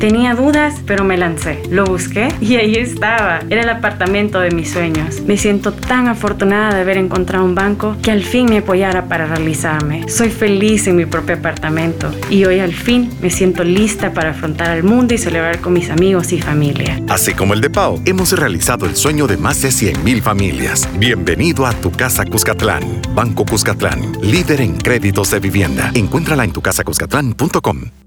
Tenía dudas, pero me lancé. Lo busqué y ahí estaba. Era el apartamento de mis sueños. Me siento tan afortunada de haber encontrado un banco que al fin me apoyara para realizarme. Soy feliz en mi propio apartamento y hoy al fin me siento lista para afrontar al mundo y celebrar con mis amigos y familia. Así como el de Pau, hemos realizado el sueño de más de 100.000 familias. Bienvenido a tu casa Cuscatlán. Banco Cuscatlán, líder en créditos de vivienda. Encuéntrala en tucasacuscatlán.com.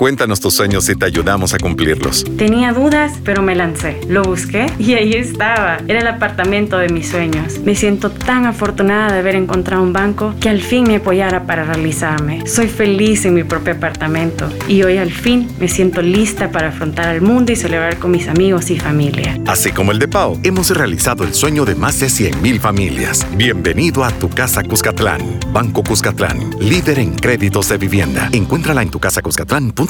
Cuéntanos tus sueños y te ayudamos a cumplirlos. Tenía dudas, pero me lancé. Lo busqué y ahí estaba. Era el apartamento de mis sueños. Me siento tan afortunada de haber encontrado un banco que al fin me apoyara para realizarme. Soy feliz en mi propio apartamento y hoy al fin me siento lista para afrontar al mundo y celebrar con mis amigos y familia. Así como el de Pau, hemos realizado el sueño de más de 100.000 familias. Bienvenido a tu casa Cuscatlán. Banco Cuscatlán, líder en créditos de vivienda. Encuéntrala en tucasacuscatlán.com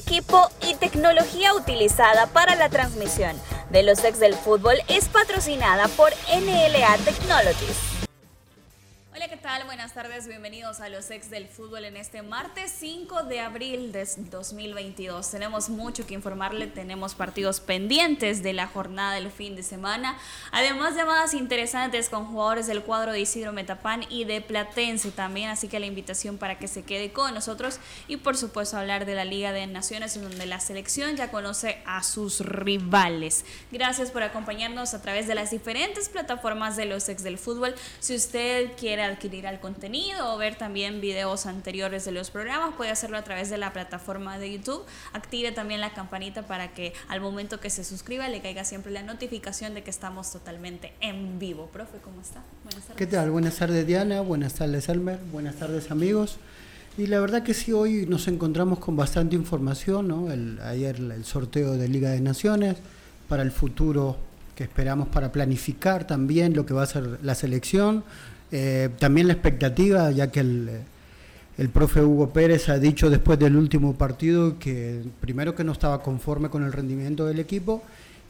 equipo y tecnología utilizada para la transmisión de los ex del fútbol es patrocinada por NLA Technologies. Hola, ¿qué tal? Buenas tardes, bienvenidos a los ex del fútbol en este martes 5 de abril de 2022. Tenemos mucho que informarle, tenemos partidos pendientes de la jornada del fin de semana, además llamadas interesantes con jugadores del cuadro de Isidro Metapán y de Platense también, así que la invitación para que se quede con nosotros y por supuesto hablar de la Liga de Naciones en donde la selección ya conoce a sus rivales. Gracias por acompañarnos a través de las diferentes plataformas de los ex del fútbol. Si usted quiere adquirir el contenido o ver también videos anteriores de los programas, puede hacerlo a través de la plataforma de YouTube. Active también la campanita para que al momento que se suscriba le caiga siempre la notificación de que estamos totalmente en vivo. Profe, ¿cómo está? Buenas tardes. ¿Qué tal? Buenas tardes Diana, buenas tardes Elmer, buenas tardes amigos. Y la verdad que sí, hoy nos encontramos con bastante información, ¿no? El, ayer el sorteo de Liga de Naciones para el futuro que esperamos para planificar también lo que va a ser la selección, eh, también la expectativa, ya que el, el profe Hugo Pérez ha dicho después del último partido que primero que no estaba conforme con el rendimiento del equipo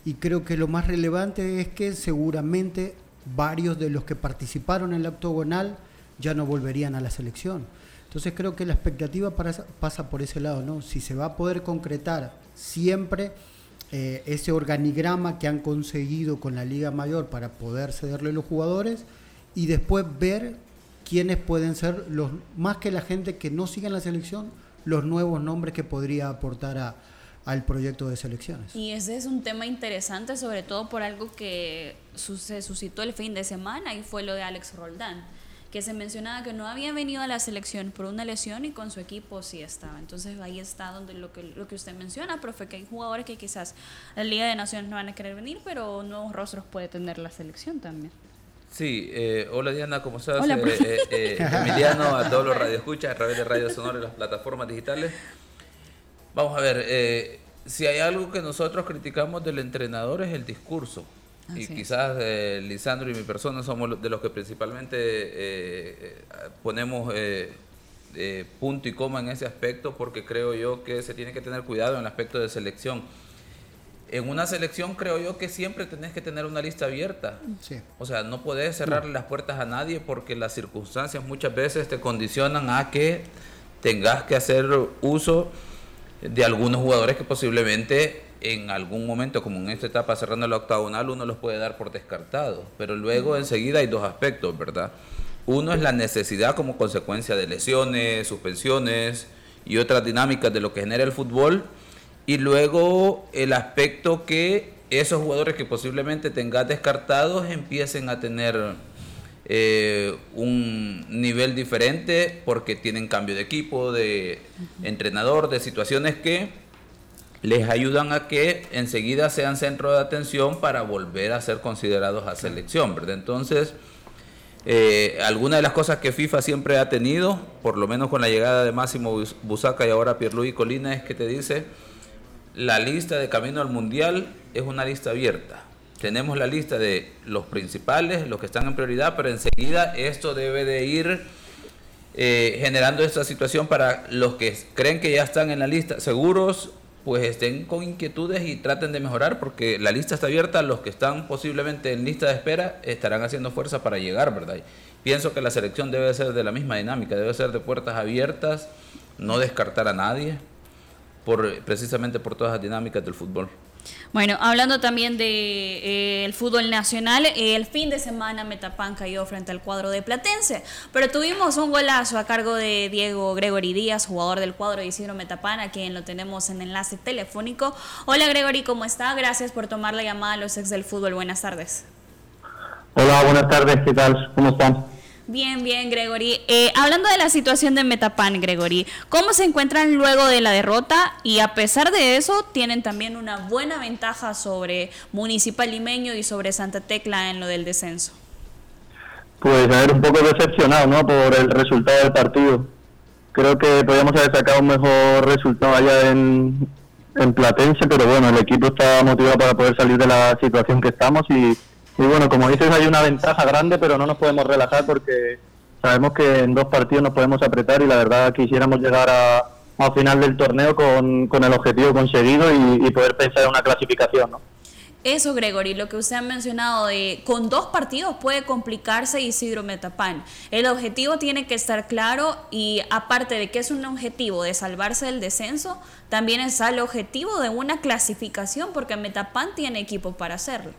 y creo que lo más relevante es que seguramente varios de los que participaron en la octogonal ya no volverían a la selección. Entonces creo que la expectativa pasa por ese lado, ¿no? Si se va a poder concretar siempre eh, ese organigrama que han conseguido con la Liga Mayor para poder cederle los jugadores, y después ver quiénes pueden ser los, más que la gente que no sigue en la selección, los nuevos nombres que podría aportar a, al proyecto de selecciones. Y ese es un tema interesante, sobre todo por algo que se suscitó el fin de semana y fue lo de Alex Roldán, que se mencionaba que no había venido a la selección por una lesión y con su equipo sí estaba. Entonces ahí está donde lo que, lo que usted menciona, profe, que hay jugadores que quizás la Liga de Naciones no van a querer venir, pero nuevos rostros puede tener la selección también. Sí, eh, hola Diana, ¿cómo estás? Hola, eh, eh, Emiliano, a todos los radioescuchas a través de Radio Sonora y las plataformas digitales. Vamos a ver, si hay algo que nosotros criticamos del entrenador es el discurso. y quizás Lisandro y mi persona somos de los que principalmente ponemos punto y coma en ese aspecto porque creo yo que se tiene que tener cuidado en el aspecto de selección en una selección creo yo que siempre tenés que tener una lista abierta. O sea, no podés cerrarle las puertas a nadie porque las circunstancias muchas veces te condicionan a que tengas que hacer uso de algunos jugadores que posiblemente en algún momento, como en esta etapa cerrando la octagonal, uno los puede dar por descartado. Pero luego enseguida hay dos aspectos, ¿verdad? Uno es la necesidad como consecuencia de lesiones, suspensiones y otras dinámicas de lo que genera el fútbol. Y luego el aspecto que esos jugadores que posiblemente tengas descartados empiecen a tener eh, un nivel diferente porque tienen cambio de equipo, de entrenador, de situaciones que les ayudan a que enseguida sean centro de atención para volver a ser considerados a selección, ¿verdad? Entonces, eh, alguna de las cosas que FIFA siempre ha tenido, por lo menos con la llegada de Máximo Busaca y ahora Pierluigi Colina, es que te dice, la lista de camino al mundial es una lista abierta. Tenemos la lista de los principales, los que están en prioridad, pero enseguida esto debe de ir eh, generando esta situación para los que creen que ya están en la lista seguros pues estén con inquietudes y traten de mejorar porque la lista está abierta, los que están posiblemente en lista de espera estarán haciendo fuerza para llegar, ¿verdad? pienso que la selección debe ser de la misma dinámica, debe ser de puertas abiertas, no descartar a nadie, por, precisamente por todas las dinámicas del fútbol. Bueno, hablando también del de, eh, fútbol nacional, el fin de semana Metapan cayó frente al cuadro de Platense, pero tuvimos un golazo a cargo de Diego Gregory Díaz, jugador del cuadro de Isidro Metapan, a quien lo tenemos en enlace telefónico. Hola Gregory, ¿cómo está? Gracias por tomar la llamada a los ex del fútbol. Buenas tardes. Hola, buenas tardes, ¿qué tal? ¿Cómo están? Bien, bien, Gregory. Eh, hablando de la situación de Metapan, Gregory, ¿cómo se encuentran luego de la derrota? Y a pesar de eso, tienen también una buena ventaja sobre Municipal Limeño y sobre Santa Tecla en lo del descenso. Pues a ver, un poco decepcionado, ¿no? Por el resultado del partido. Creo que podríamos haber sacado un mejor resultado allá en, en Platense, pero bueno, el equipo está motivado para poder salir de la situación que estamos y y bueno, como dices, hay una ventaja grande, pero no nos podemos relajar porque sabemos que en dos partidos nos podemos apretar y la verdad quisiéramos llegar a, al final del torneo con, el objetivo conseguido y, poder pensar en una clasificación, ¿no? Eso, Gregory, lo que usted ha mencionado de con dos partidos puede complicarse Isidro Metapán. El objetivo tiene que estar claro y aparte de que es un objetivo de salvarse del descenso, también es el objetivo de una clasificación porque Metapán tiene equipo para hacerlo.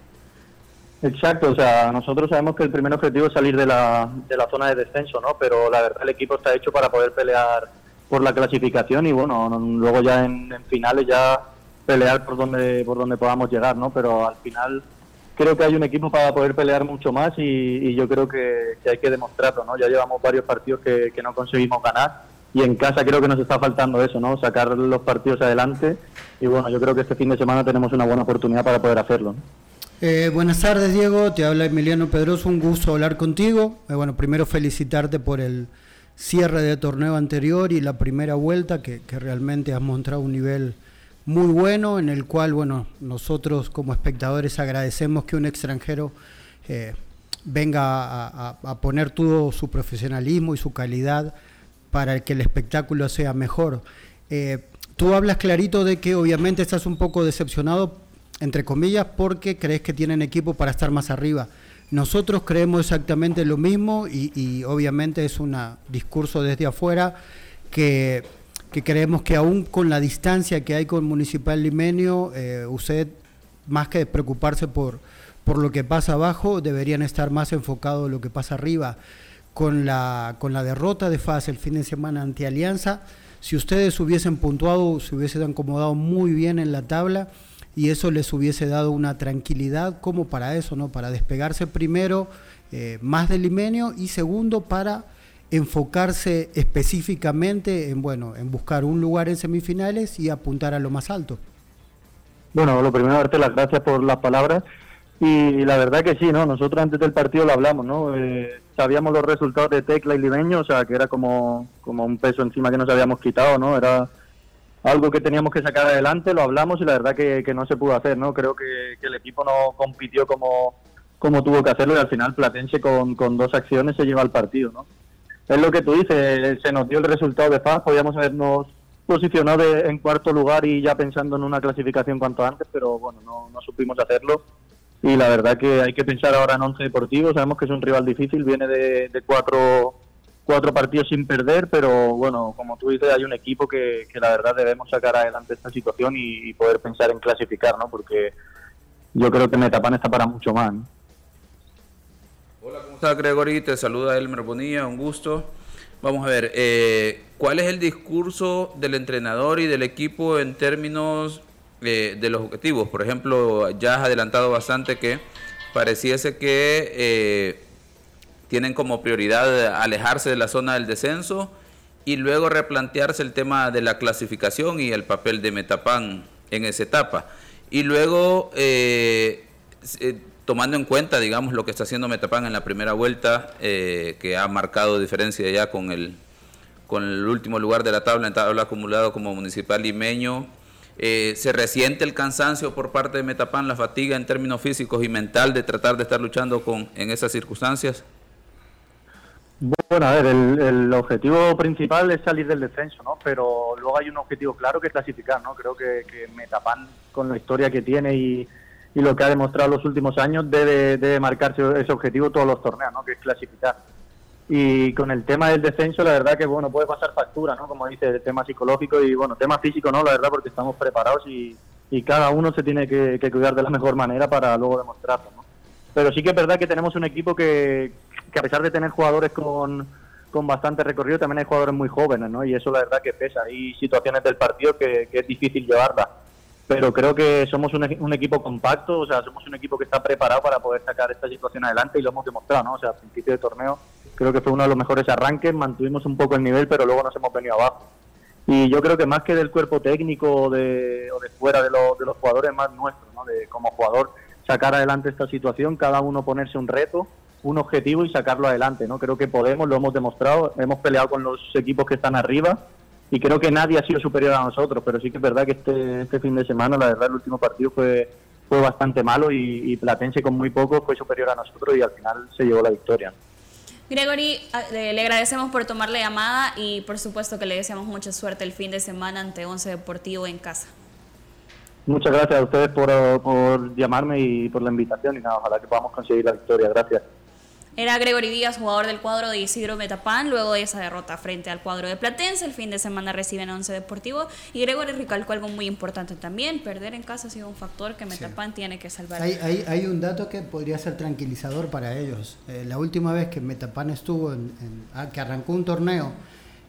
Exacto, o sea, nosotros sabemos que el primer objetivo es salir de la, de la zona de descenso, ¿no? Pero la verdad el equipo está hecho para poder pelear por la clasificación y bueno, luego ya en, finales ya pelear por donde por donde podamos llegar, ¿no? Pero al final creo que hay un equipo para poder pelear mucho más y, yo creo que, hay que demostrarlo, ¿no? Ya llevamos varios partidos que, que no conseguimos ganar y en casa creo que nos está faltando eso, ¿no? Sacar los partidos adelante y bueno, yo creo que este fin de semana tenemos una buena oportunidad para poder hacerlo. ¿no? Eh, buenas tardes, Diego. Te habla Emiliano Pedroso. Un gusto hablar contigo. Eh, bueno, primero felicitarte por el cierre de torneo anterior y la primera vuelta, que, realmente has mostrado un nivel muy bueno, en el cual, bueno, nosotros como espectadores agradecemos que un extranjero eh, venga a, poner todo su profesionalismo y su calidad para que el espectáculo sea mejor. tú hablas clarito de que obviamente estás un poco decepcionado entre comillas, porque crees que tienen equipo para estar más arriba. Nosotros creemos exactamente lo mismo y, obviamente es un discurso desde afuera que, creemos que aún con la distancia que hay con Municipal Limenio, eh, usted más que preocuparse por, por lo que pasa abajo, deberían estar más enfocados en lo que pasa arriba. Con la, con la derrota de FAS el fin de semana ante Alianza, si ustedes hubiesen puntuado, se hubiesen acomodado muy bien en la tabla, y eso les hubiese dado una tranquilidad como para eso, ¿no? Para despegarse primero eh, más del limenio y segundo para enfocarse específicamente en bueno, en buscar un lugar en semifinales y apuntar a lo más alto. Bueno, lo primero darte las gracias por las palabras y la verdad que sí, ¿no? Nosotros antes del partido lo hablamos, ¿no? Eh, sabíamos los resultados de Tecla y Limeño, o sea, que era como, como un peso encima que nos habíamos quitado, ¿no? Era algo que teníamos que sacar adelante, lo hablamos y la verdad que, no se pudo hacer, ¿no? Creo que, el equipo no compitió como, como tuvo que hacerlo y al final Platense con, con dos acciones se lleva al partido, ¿no? Es lo que tú dices, se nos dio el resultado de FAS, podíamos habernos posicionado en cuarto lugar y ya pensando en una clasificación cuanto antes, pero bueno, no, no supimos hacerlo y la verdad que hay que pensar ahora en once deportivos, sabemos que es un rival difícil, viene de, de cuatro cuatro partidos sin perder, pero bueno, como tú dices, hay un equipo que, la verdad debemos sacar adelante esta situación y, poder pensar en clasificar, ¿no? Porque yo creo que Metapan está para mucho más. Hola, ¿cómo estás, Gregory? Te saluda Elmer Bonilla, un gusto. Vamos a ver, eh, ¿cuál es el discurso del entrenador y del equipo en términos eh, de los objetivos? Por ejemplo, ya has adelantado bastante que pareciese que eh, tienen como prioridad alejarse de la zona del descenso y luego replantearse el tema de la clasificación y el papel de Metapan en esa etapa. Y luego tomando en cuenta, digamos, lo que está haciendo Metapan en la primera vuelta, eh, que ha marcado diferencia ya con el, con el último lugar de la tabla, en tabla acumulado como municipal limeño. Eh, ¿Se resiente el cansancio por parte de Metapan, la fatiga en términos físicos y mental de tratar de estar luchando con, en esas circunstancias? Bueno, a ver, el, objetivo principal es salir del descenso, ¿no? Pero luego hay un objetivo claro que es clasificar, ¿no? Creo que, que Metapan, con la historia que tiene y, lo que ha demostrado los últimos años debe, debe marcarse ese objetivo todos los torneos, ¿no? que es clasificar. Y con el tema del descenso, la verdad que bueno puede pasar factura, ¿no? como dice, el tema psicológico y bueno, tema físico, no, la verdad, porque estamos preparados y, y cada uno se tiene que, cuidar de la mejor manera para luego demostrarlo. ¿no? Pero sí que es verdad que tenemos un equipo que, que a pesar de tener jugadores con, con bastante recorrido, también hay jugadores muy jóvenes, ¿no? Y eso la verdad que pesa. Hay situaciones del partido que, que es difícil llevarla pero creo que somos un, un, equipo compacto, o sea, somos un equipo que está preparado para poder sacar esta situación adelante y lo hemos demostrado, ¿no? O sea, a principio de torneo creo que fue uno de los mejores arranques, mantuvimos un poco el nivel, pero luego nos hemos venido abajo. Y yo creo que más que del cuerpo técnico o de, o de fuera de, de los jugadores, más nuestro, ¿no? De como jugador sacar adelante esta situación, cada uno ponerse un reto, un objetivo y sacarlo adelante, ¿no? Creo que podemos, lo hemos demostrado, hemos peleado con los equipos que están arriba y creo que nadie ha sido superior a nosotros, pero sí que es verdad que este, este fin de semana, la verdad, el último partido fue, fue bastante malo y, Platense con muy poco fue superior a nosotros y al final se llevó la victoria. Gregory, le agradecemos por tomar la llamada y por supuesto que le deseamos mucha suerte el fin de semana ante Once Deportivo en casa. Muchas gracias a ustedes por, por llamarme y por la invitación y nada, ojalá que podamos conseguir la victoria. Gracias. Era Gregory Díaz, jugador del cuadro de Isidro Metapán, luego de esa derrota frente al cuadro de Platense. El fin de semana reciben Once Deportivo. Y Gregory recalcó algo muy importante también: perder en casa ha sido un factor que Metapán tiene que salvar. Hay, hay, un dato que podría ser tranquilizador para ellos. Eh, la última vez que Metapán estuvo, en, ah, que arrancó un torneo,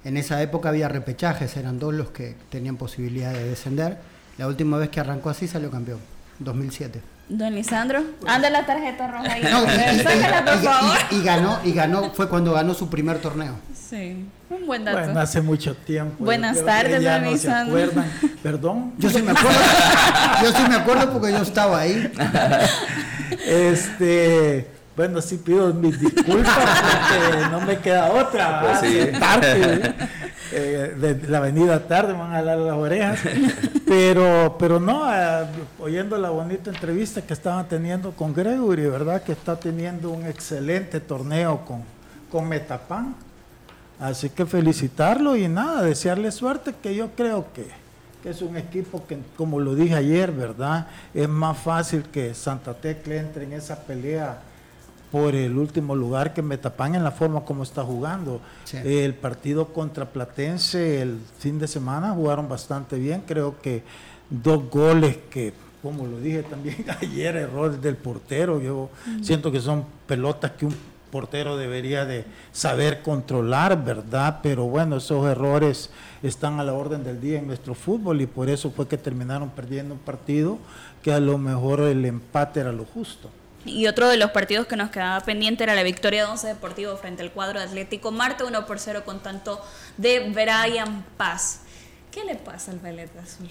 en esa época había repechajes, eran dos los que tenían posibilidad de descender. La última vez que arrancó así salió campeón, 2007. Don Lisandro, anda la tarjeta roja ahí. y, ganó, y ganó, fue cuando ganó su primer torneo. Sí, un buen dato. Bueno, hace mucho tiempo. Buenas tardes, Don Lisandro. Perdón. Yo sí me acuerdo. yo sí me acuerdo porque yo estaba ahí. este, bueno, sí pido mis disculpas porque no me queda otra. Pues sí. tarde, eh, de la avenida tarde me van a dar las orejas. Pero, pero no, eh, oyendo la bonita entrevista que estaban teniendo con Gregory, ¿verdad? Que está teniendo un excelente torneo con, con Metapan. Así que felicitarlo y nada, desearle suerte, que yo creo que, que, es un equipo que, como lo dije ayer, ¿verdad? Es más fácil que Santa Tecla entre en esa pelea por el último lugar que Metapan en la forma como está jugando. El partido contra Platense el fin de semana jugaron bastante bien, creo que dos goles que, como lo dije también ayer, errores del portero, yo siento que son pelotas que un portero debería de saber controlar, ¿verdad? Pero bueno, esos errores están a la orden del día en nuestro fútbol y por eso fue que terminaron perdiendo un partido que a lo mejor el empate era lo justo. Y otro de los partidos que nos quedaba pendiente era la victoria de Once Deportivo frente al cuadro Atlético Marte 1 por 0 con tanto de Brian Paz. ¿Qué le pasa al Ballet Azul?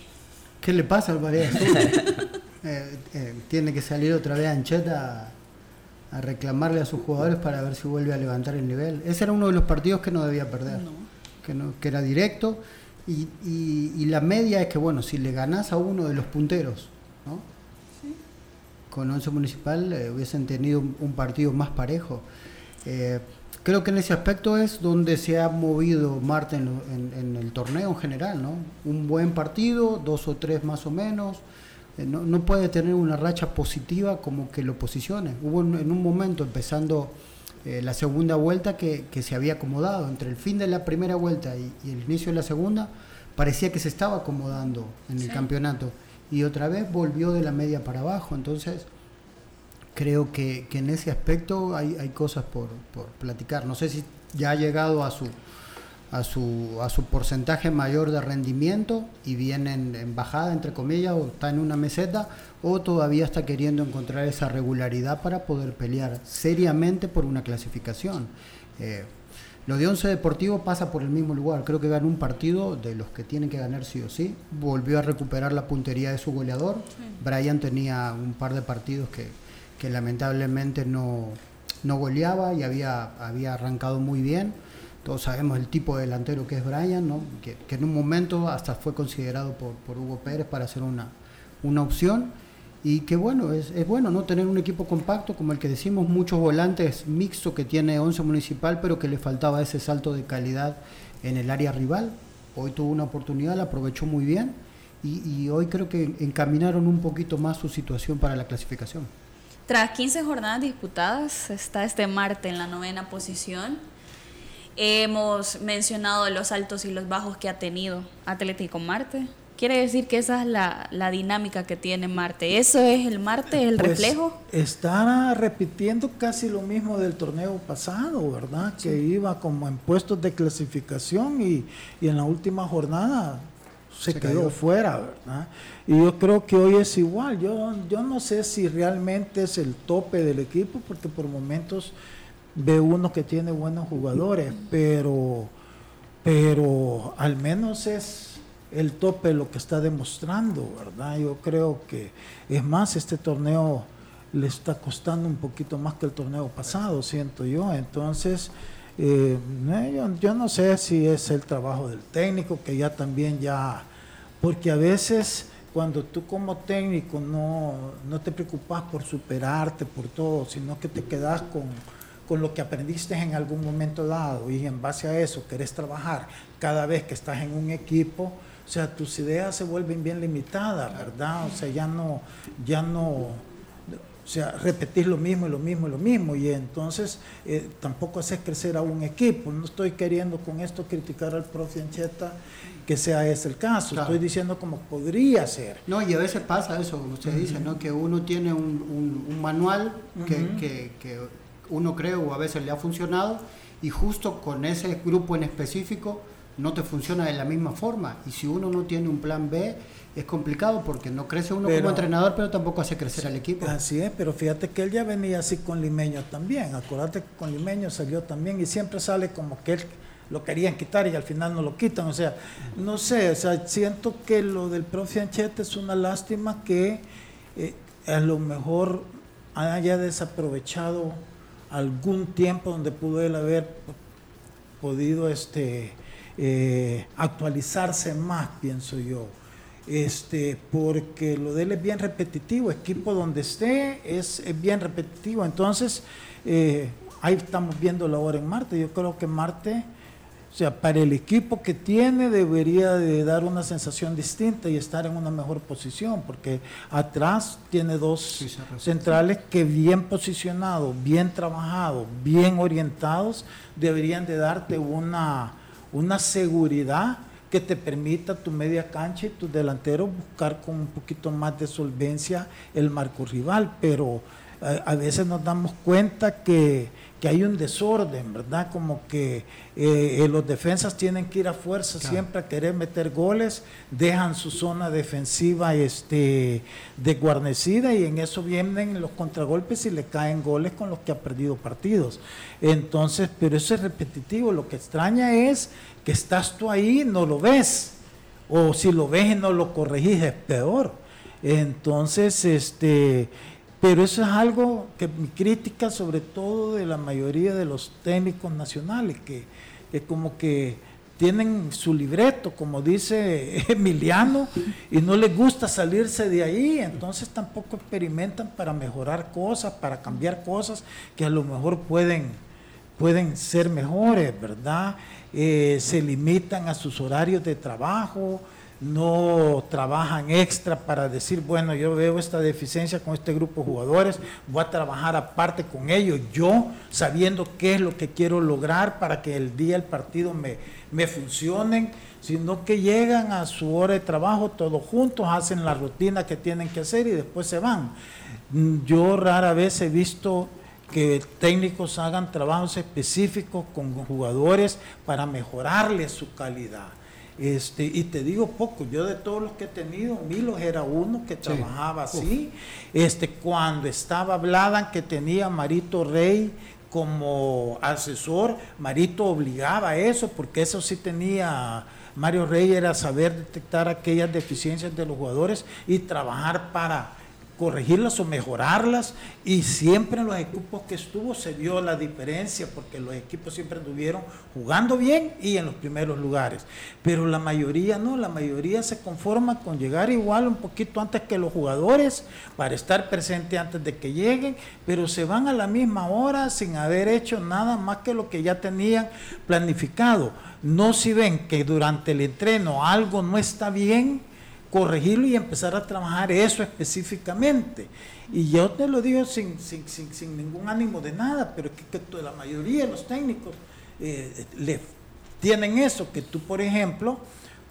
¿Qué le pasa al Ballet Azul? Eh, eh, tiene que salir otra vez Ancheta a, reclamarle a sus jugadores para ver si vuelve a levantar el nivel. Ese era uno de los partidos que no debía perder, Que, no, que era directo. Y, y la media es que, bueno, si le ganás a uno de los punteros, ¿no? Con Once Municipal eh, hubiesen tenido un, partido más parejo. Eh, creo que en ese aspecto es donde se ha movido Marte en, el torneo en general, ¿no? Un buen partido, dos o tres más o menos. Eh, no, puede tener una racha positiva como que lo posicione. Hubo en, un momento, empezando la segunda vuelta, que, se había acomodado. Entre el fin de la primera vuelta y, el inicio de la segunda, parecía que se estaba acomodando en el campeonato y otra vez volvió de la media para abajo. Entonces, creo que, en ese aspecto hay, hay cosas por, por, platicar. No sé si ya ha llegado a su, a su, a su porcentaje mayor de rendimiento y viene en, bajada, entre comillas, o está en una meseta, o todavía está queriendo encontrar esa regularidad para poder pelear seriamente por una clasificación. Eh, lo de Once Deportivo pasa por el mismo lugar. Creo que ganó un partido de los que tienen que ganar sí o sí. Volvió a recuperar la puntería de su goleador. Brian tenía un par de partidos que, que lamentablemente no, no goleaba y había, había arrancado muy bien todos sabemos el tipo de delantero que es Brian, ¿no? que, en un momento hasta fue considerado por, Hugo Pérez para ser una, una opción. Y que bueno, es, es, bueno no tener un equipo compacto, como el que decimos, muchos volantes mixto que tiene 11 Municipal, pero que le faltaba ese salto de calidad en el área rival. Hoy tuvo una oportunidad, la aprovechó muy bien y, y hoy creo que encaminaron un poquito más su situación para la clasificación. Tras 15 jornadas disputadas, está este martes en la novena posición Hemos mencionado los altos y los bajos que ha tenido Atlético Marte. Quiere decir que esa es la, dinámica que tiene Marte. ¿Eso es el Marte, el pues, reflejo? Está repitiendo casi lo mismo del torneo pasado, ¿verdad? Que iba como en puestos de clasificación y, en la última jornada se, quedó fuera, ¿verdad? Y yo creo que hoy es igual. Yo, yo no sé si realmente es el tope del equipo, porque por momentos ve uno que tiene buenos jugadores, pero, pero al menos es el tope lo que está demostrando, ¿verdad? Yo creo que, es más, este torneo le está costando un poquito más que el torneo pasado, siento yo. Entonces, eh, yo, no sé si es el trabajo del técnico, que ya también ya, porque a veces cuando tú como técnico no, no te preocupas por superarte, por todo, sino que te quedas con con lo que aprendiste en algún momento dado y en base a eso querés trabajar cada vez que estás en un equipo, o sea, tus ideas se vuelven bien limitadas, ¿verdad? O sea, ya no, ya no, o sea, repetís lo mismo y lo mismo y lo mismo, y entonces eh, tampoco haces crecer a un equipo. No estoy queriendo con esto criticar al profe Ancheta que sea ese el caso, estoy diciendo como podría ser. No, y a veces pasa eso, como usted dice, ¿no? Que uno tiene un, manual que, que uno cree o a veces le ha funcionado y justo con ese grupo en específico no te funciona de la misma forma. Y si uno no tiene un plan B, es complicado porque no crece uno como entrenador, pero tampoco hace crecer al equipo. Así es, pero fíjate que él ya venía así con Limeño también. Acuérdate que con Limeño salió también y siempre sale como que él lo querían quitar y al final no lo quitan. O sea, no sé, o sea, siento que lo del profe Anchete es una lástima que eh, a lo mejor haya desaprovechado algún tiempo donde pudo él haber podido este, eh, actualizarse más, pienso yo. Este, porque lo de él es bien repetitivo, equipo donde esté es, bien repetitivo. Entonces, eh, ahí estamos viendo la hora en Marte. Yo creo que Marte o sea, para el equipo que tiene debería de dar una sensación distinta y estar en una mejor posición, porque atrás tiene dos centrales que bien posicionados, bien trabajados, bien orientados, deberían de darte una, una seguridad que te permita tu media cancha y tu delantero buscar con un poquito más de solvencia el marco rival, pero eh, a veces nos damos cuenta que que hay un desorden, ¿verdad? Como que eh, los defensas tienen que ir a fuerza siempre a querer meter goles, dejan su zona defensiva este, desguarnecida y en eso vienen los contragolpes y le caen goles con los que ha perdido partidos. Entonces, pero eso es repetitivo, lo que extraña es que estás tú ahí y no lo ves, o si lo ves y no lo corregís es peor. Entonces, este pero eso es algo que mi crítica sobre todo de la mayoría de los técnicos nacionales, que, como que tienen su libreto, como dice Emiliano, y no les gusta salirse de ahí, entonces tampoco experimentan para mejorar cosas, para cambiar cosas que a lo mejor pueden, pueden ser mejores, ¿verdad? Eh, se limitan a sus horarios de trabajo, no trabajan extra para decir, bueno, yo veo esta deficiencia con este grupo de jugadores, voy a trabajar aparte con ellos, yo sabiendo qué es lo que quiero lograr para que el día del partido me, me funcionen, sino que llegan a su hora de trabajo todos juntos, hacen la rutina que tienen que hacer y después se van. Yo rara vez he visto que técnicos hagan trabajos específicos con jugadores para mejorarles su calidad. Este, y te digo poco, yo de todos los que he tenido, Milos era uno que trabajaba así. Este, cuando estaba Bladan, que tenía Marito Rey como asesor, Marito obligaba a eso, porque eso sí tenía Mario Rey, era saber detectar aquellas deficiencias de los jugadores y trabajar para corregirlas o mejorarlas y siempre en los equipos que estuvo se vio la diferencia porque los equipos siempre estuvieron jugando bien y en los primeros lugares. Pero la mayoría no, la mayoría se conforma con llegar igual un poquito antes que los jugadores para estar presente antes de que lleguen, pero se van a la misma hora sin haber hecho nada más que lo que ya tenían planificado. No si ven que durante el entreno algo no está bien, corregirlo y empezar a trabajar eso específicamente. Y yo te lo digo sin, sin, ningún ánimo de nada, pero que, que la mayoría de los técnicos eh, le tienen eso, que tú, por ejemplo,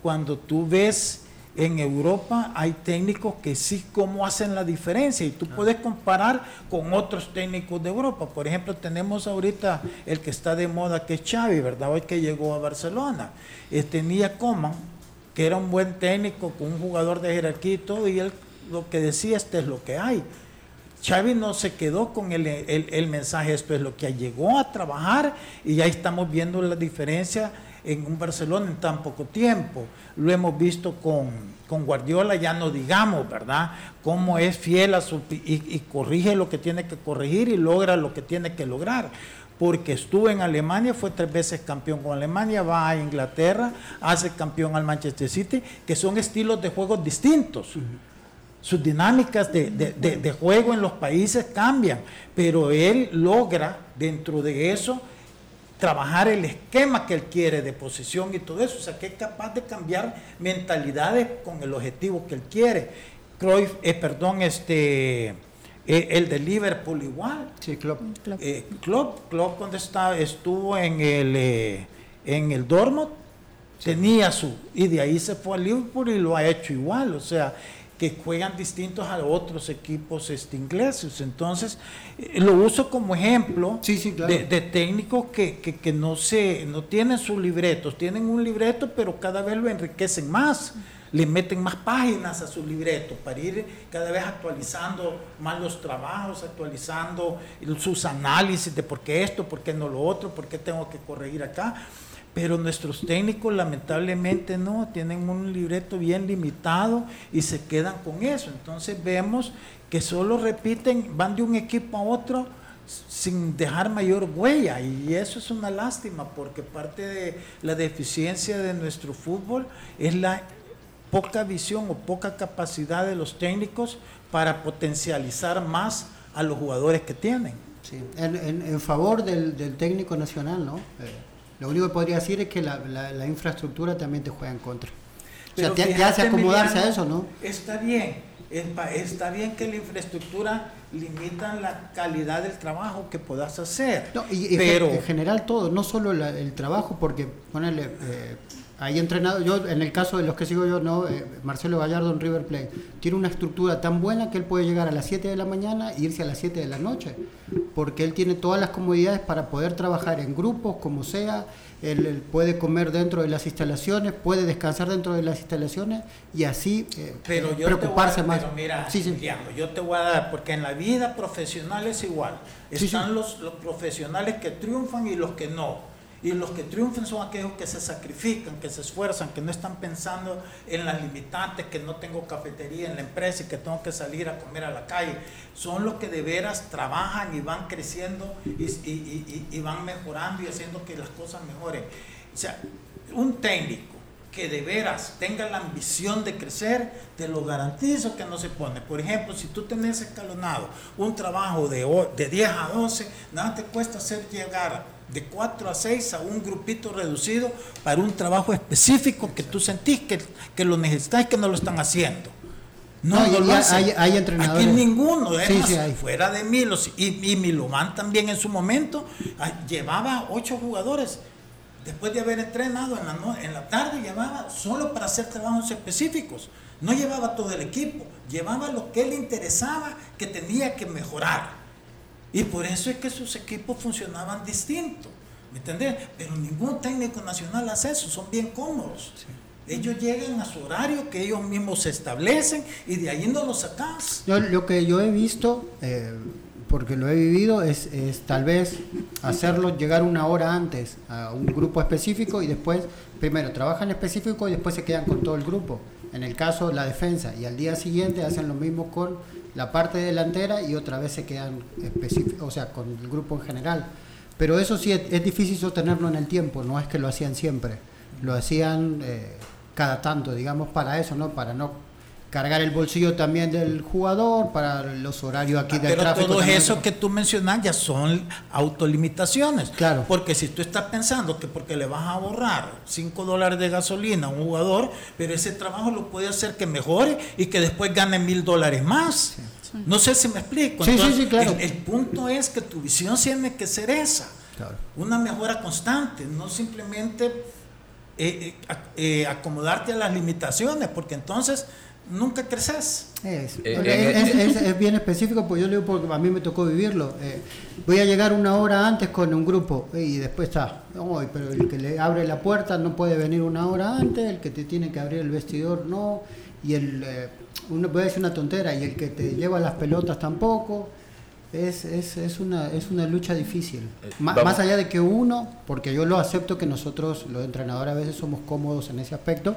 cuando tú ves en Europa hay técnicos que sí cómo hacen la diferencia y tú ah. puedes comparar con otros técnicos de Europa. Por ejemplo, tenemos ahorita el que está de moda que es Xavi, ¿verdad? Hoy que llegó a Barcelona. Eh, tenía Coman, que era un buen técnico, con un jugador de jerarquía y todo, y él lo que decía, este es lo que hay. Xavi no se quedó con el, el, mensaje, esto es lo que llegó a trabajar y ya estamos viendo la diferencia en un Barcelona en tan poco tiempo. Lo hemos visto con, con Guardiola, ya no digamos, ¿verdad? Cómo es fiel a su y, y corrige lo que tiene que corregir y logra lo que tiene que lograr porque estuvo en Alemania, fue tres veces campeón con Alemania, va a Inglaterra, hace campeón al Manchester City, que son estilos de juego distintos. Sus dinámicas de, juego en los países cambian, pero él logra dentro de eso trabajar el esquema que él quiere de posición y todo eso, o sea que es capaz de cambiar mentalidades con el objetivo que él quiere. Cruyff, eh, perdón, este eh, el de Liverpool igual. Sí, Klopp. Eh, Klopp, Klopp cuando está, estuvo en el, eh, en el Dortmund, tenía su, y de ahí se fue a Liverpool y lo ha hecho igual, o sea, que juegan distintos a otros equipos este, ingleses. Entonces, lo uso como ejemplo de, técnicos que, que, que, no, se, no tienen sus libretos, tienen un libreto, pero cada vez lo enriquecen más le meten más páginas a su libreto para ir cada vez actualizando más los trabajos, actualizando sus análisis de por qué esto, por qué no lo otro, por qué tengo que corregir acá. Pero nuestros técnicos lamentablemente no, tienen un libreto bien limitado y se quedan con eso. Entonces vemos que solo repiten, van de un equipo a otro sin dejar mayor huella y eso es una lástima porque parte de la deficiencia de nuestro fútbol es la poca visión o poca capacidad de los técnicos para potencializar más a los jugadores que tienen. Sí. En, favor del, técnico nacional, ¿no? Eh, lo único que podría decir es que la, infraestructura también te juega en contra. o sea, te, hace acomodarse a eso, ¿no? Está bien, está bien que la infraestructura limita la calidad del trabajo que puedas hacer. y, pero en general todo, no solo el trabajo, porque ponerle eh, hay entrenado, yo en el caso de los que sigo yo, no, eh, Marcelo Gallardo en River Plate, tiene una estructura tan buena que él puede llegar a las 7 de la mañana e irse a las 7 de la noche, porque él tiene todas las comodidades para poder trabajar en grupos, como sea, él, puede comer dentro de las instalaciones, puede descansar dentro de las instalaciones y así eh, pero yo preocuparse más. Pero mira, yo te voy a dar, porque en la vida profesional es igual, están los, los profesionales que triunfan y los que no y los que triunfan son aquellos que se sacrifican, que se esfuerzan, que no están pensando en las limitantes, que no tengo cafetería en la empresa y que tengo que salir a comer a la calle. Son los que de veras trabajan y van creciendo y, van mejorando y haciendo que las cosas mejoren. O sea, un técnico que de veras tenga la ambición de crecer, te lo garantizo que no se pone. Por ejemplo, si tú tenés escalonado un trabajo de, de 10 a 12, nada te cuesta hacer llegar de 4 a 6 a un grupito reducido para un trabajo específico que tú sentís que, que lo necesitas y que no lo están haciendo. No, hay, hay, entrenadores. Aquí ninguno, fuera de Milos y, y Milomán también en su momento llevaba ocho jugadores después de haber entrenado en la, en la tarde, llevaba solo para hacer trabajos específicos. No llevaba todo el equipo, llevaba lo que le interesaba que tenía que mejorar. Y por eso es que sus equipos funcionaban distinto. ¿Me entendés? Pero ningún técnico nacional hace eso, son bien cómodos. Ellos llegan a su horario que ellos mismos se establecen y de ahí no lo sacas. Yo, lo que yo he visto, eh, porque lo he vivido, es, es, tal vez hacerlo llegar una hora antes a un grupo específico y después, primero trabajan específico y después se quedan con todo el grupo. En el caso la defensa y al día siguiente hacen lo mismo con la parte delantera y otra vez se quedan o sea, con el grupo en general. Pero eso sí es, difícil sostenerlo en el tiempo, no es que lo hacían siempre, lo hacían eh, cada tanto, digamos, para eso, ¿no? Para no cargar el bolsillo también del jugador para los horarios aquí del Pero todo eso que tú mencionas ya son autolimitaciones. Claro. Porque si tú estás pensando que porque le vas a ahorrar 5 dólares de gasolina a un jugador, pero ese trabajo lo puede hacer que mejore y que después gane mil dólares más. No sé si me explico. Sí, sí, sí, claro. El, punto es que tu visión tiene que ser esa. Una mejora constante, no simplemente eh, eh, eh, acomodarte a las limitaciones, porque entonces nunca creces. Es, es, bien específico, pues yo le digo porque a mí me tocó vivirlo. Eh, voy a llegar una hora antes con un grupo y después está, pero el que le abre la puerta no puede venir una hora antes, el que te tiene que abrir el vestidor no, y el, eh, uno puede decir una tontera, y el que te lleva las pelotas tampoco. Es, es, es, una, es una lucha difícil. Eh, más allá de que uno, porque yo lo acepto que nosotros, los entrenadores, a veces somos cómodos en ese aspecto,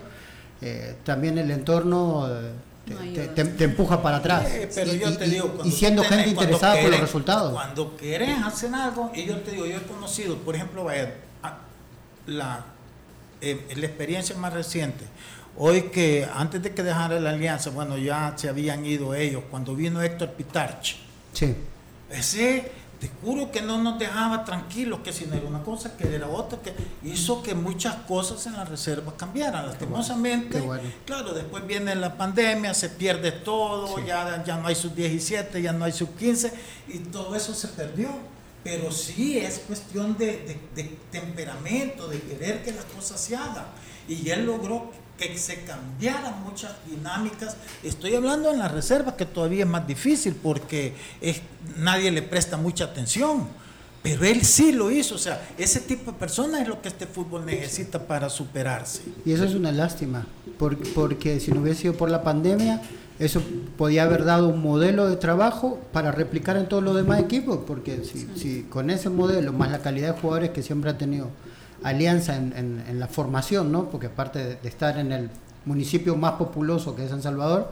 eh, también el entorno eh, te, empuja para atrás. pero y, yo te digo, y siendo gente interesada por los resultados. Cuando querés hacer algo, y yo te digo, yo he conocido, por ejemplo, la, eh, la experiencia más reciente. Hoy que antes de que dejara la alianza, bueno, ya se habían ido ellos, cuando vino Héctor Pitarch. Sí. Ese te juro que no nos dejaba tranquilos, que si no era una cosa, que era otra, que hizo que muchas cosas en la reserva cambiaran. Lastimosamente, claro, después viene la pandemia, se pierde todo, ya, ya no hay sub 17, ya no hay sub 15, y todo eso se perdió. Pero sí es cuestión de, de temperamento, de querer que las cosas se hagan. Y él logró que se cambiaran muchas dinámicas. Estoy hablando en la reserva que todavía es más difícil porque es, nadie le presta mucha atención. Pero él sí lo hizo, o sea, ese tipo de personas es lo que este fútbol necesita para superarse. Y eso es una lástima, porque, porque si no hubiese sido por la pandemia, eso podía haber dado un modelo de trabajo para replicar en todos los demás equipos, porque si, si con ese modelo, más la calidad de jugadores que siempre ha tenido alianza en, en, la formación, ¿no? Porque aparte de, estar en el municipio más populoso que es San Salvador,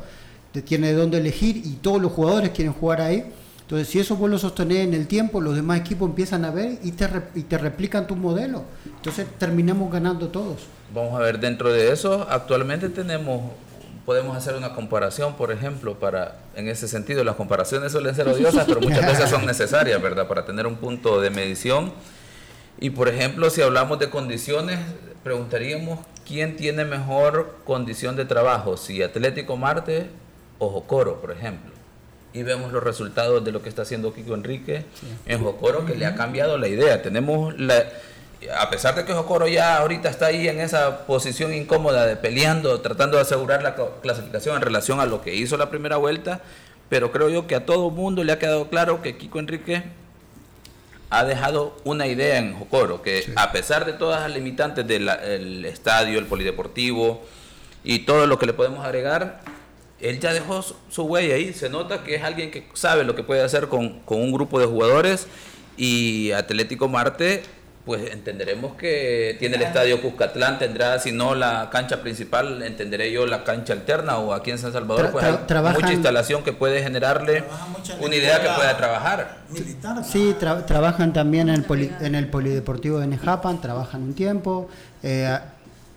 te tiene de dónde elegir y todos los jugadores quieren jugar ahí. Entonces, si eso vos lo sostenés en el tiempo, los demás equipos empiezan a ver y te, y te replican tu modelo. Entonces, terminamos ganando todos. Vamos a ver, dentro de eso, actualmente tenemos podemos hacer una comparación, por ejemplo, para en ese sentido, las comparaciones suelen ser odiosas, pero muchas veces son necesarias, ¿verdad? Para tener un punto de medición y por ejemplo, si hablamos de condiciones, preguntaríamos quién tiene mejor condición de trabajo, si Atlético Marte o Jocoro, por ejemplo. Y vemos los resultados de lo que está haciendo Kiko Enrique en Jocoro, que le ha cambiado la idea. Tenemos la, a pesar de que Jocoro ya ahorita está ahí en esa posición incómoda de peleando, tratando de asegurar la clasificación en relación a lo que hizo la primera vuelta, pero creo yo que a todo mundo le ha quedado claro que Kiko Enrique ha dejado una idea en Jocoro, que a pesar de todas las limitantes del estadio, el polideportivo y todo lo que le podemos agregar, él ya dejó su, huella ahí. Se nota que es alguien que sabe lo que puede hacer con, con un grupo de jugadores y Atlético Marte pues entenderemos que tiene el estadio Cuscatlán, tendrá, si no la cancha principal, entenderé yo la cancha alterna o aquí en San Salvador, pues hay mucha instalación que puede generarle una idea que pueda trabajar. sí, trabajan también en el, en el polideportivo de Nejapan, trabajan un tiempo. Eh,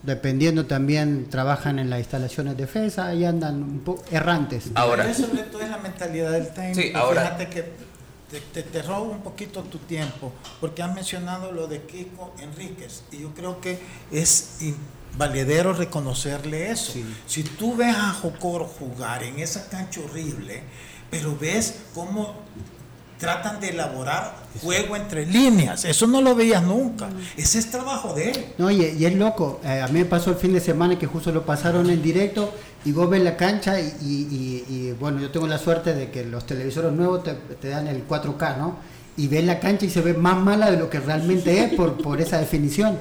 dependiendo también trabajan en las instalaciones de defensa, ahí andan un poco errantes. Ahora, eso sobre todo es la mentalidad del técnico. Sí, ahora, Fíjate que te, te, robo un poquito tu tiempo, porque has mencionado lo de Kiko Enríquez, y yo creo que es valedero reconocerle eso. Si tú ves a Jocoro jugar en esa cancha horrible, pero ves cómo tratan de elaborar juego entre líneas. Eso no lo veías nunca. Ese es trabajo de él. No, y, es loco. Eh, a mí me pasó el fin de semana que justo lo pasaron en directo y vos ves la cancha y, bueno, yo tengo la suerte de que los televisores nuevos te, dan el 4K, ¿no? Y ves la cancha y se ve más mala de lo que realmente es por, por esa definición.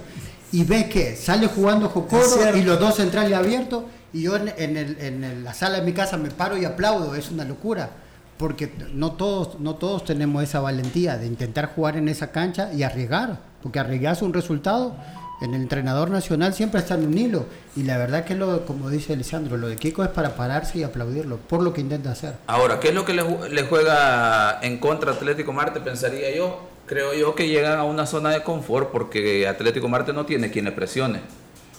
Y ves que sale jugando Jocoro y los dos centrales abiertos y yo en, en la sala de mi casa me paro y aplaudo. Es una locura porque no todos, no todos tenemos esa valentía de intentar jugar en esa cancha y arriesgar, porque arriesgas un resultado. En el entrenador nacional siempre está en un hilo. Y la verdad que lo, como dice Lisandro, lo de Kiko es para pararse y aplaudirlo por lo que intenta hacer. Ahora, ¿qué es lo que le, juega en contra Atlético Marte? Pensaría yo. Creo yo que llegan a una zona de confort porque Atlético Marte no tiene quien le presione.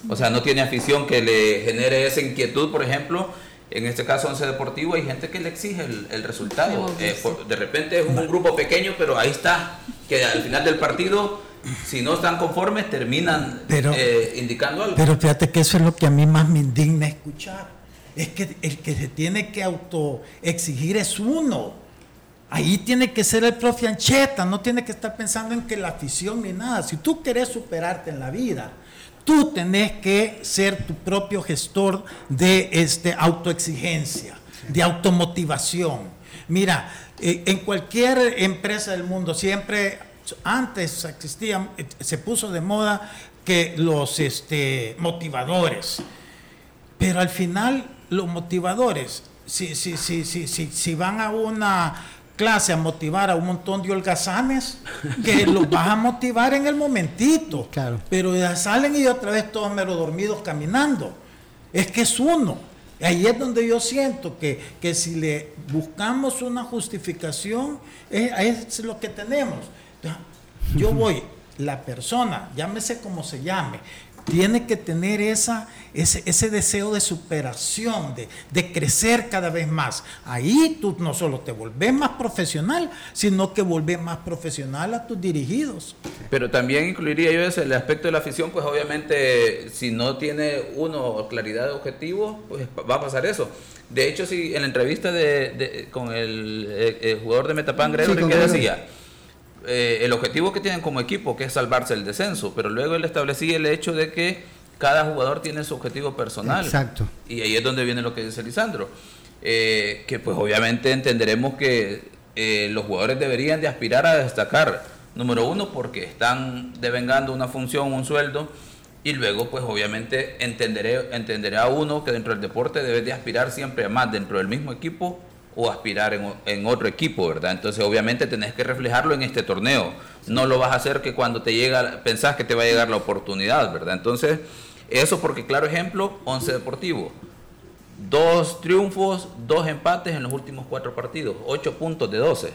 O sea, no tiene afición que le genere esa inquietud, por ejemplo, en este caso Once Deportivo hay gente que le exige el, resultado. Eh, de repente es un grupo pequeño, pero ahí está, que al final del partido, si no están conformes, terminan eh, indicando algo. Pero fíjate que eso es lo que a mí más me indigna escuchar. Es que el que se tiene que auto exigir es uno. Ahí tiene que ser el profe Ancheta, no tiene que estar pensando en que la afición ni nada. Si tú querés superarte en la vida, Tú tenés que ser tu propio gestor de este, autoexigencia, de automotivación. Mira, eh, en cualquier empresa del mundo siempre, antes existía, se puso de moda que los este, motivadores, pero al final los motivadores, si, si, si, si, si van a una clase a motivar a un montón de holgazanes que los vas a motivar en el momentito. Claro. Pero ya salen y otra vez todos mero dormidos caminando. Es que es uno. Ahí es donde yo siento que, que si le buscamos una justificación, es, es lo que tenemos. Yo voy, la persona, llámese como se llame, tiene que tener esa, ese, ese deseo de superación, de, de, crecer cada vez más. Ahí tú no solo te volvés más profesional, sino que volvés más profesional a tus dirigidos. Pero también incluiría yo ese, el aspecto de la afición, pues obviamente si no tiene uno claridad de objetivo, pues va a pasar eso. De hecho, si en la entrevista de, con el, jugador de Metapan, Gregory, ¿qué decía? Eh, el objetivo que tienen como equipo, que es salvarse el descenso, pero luego él establecía el hecho de que cada jugador tiene su objetivo personal. Exacto. Y ahí es donde viene lo que dice Lisandro. Eh, que pues obviamente entenderemos que eh, los jugadores deberían de aspirar a destacar, número uno, porque están devengando una función, un sueldo, y luego pues obviamente entenderé, entenderá uno que dentro del deporte debe de aspirar siempre a más dentro del mismo equipo o aspirar en, otro equipo, ¿verdad? Entonces obviamente tenés que reflejarlo en este torneo. No lo vas a hacer que cuando te llega, pensás que te va a llegar la oportunidad, ¿verdad? Entonces, eso porque, claro ejemplo, 11 Deportivo. Dos triunfos, dos empates en los últimos cuatro partidos, ocho puntos de 12.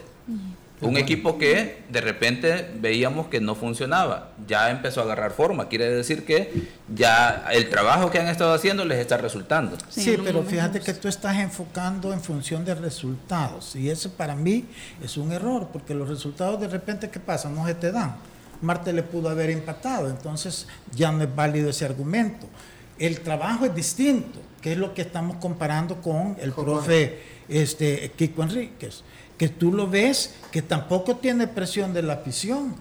Un equipo que de repente veíamos que no funcionaba, ya empezó a agarrar forma, quiere decir que ya el trabajo que han estado haciendo les está resultando. Sí, pero fíjate que tú estás enfocando en función de resultados y eso para mí es un error, porque los resultados de repente, ¿qué pasa? No se te dan. Marte le pudo haber empatado, entonces ya no es válido ese argumento. El trabajo es distinto, que es lo que estamos comparando con el profe este, Kiko Enríquez que tú lo ves que tampoco tiene presión de la afición.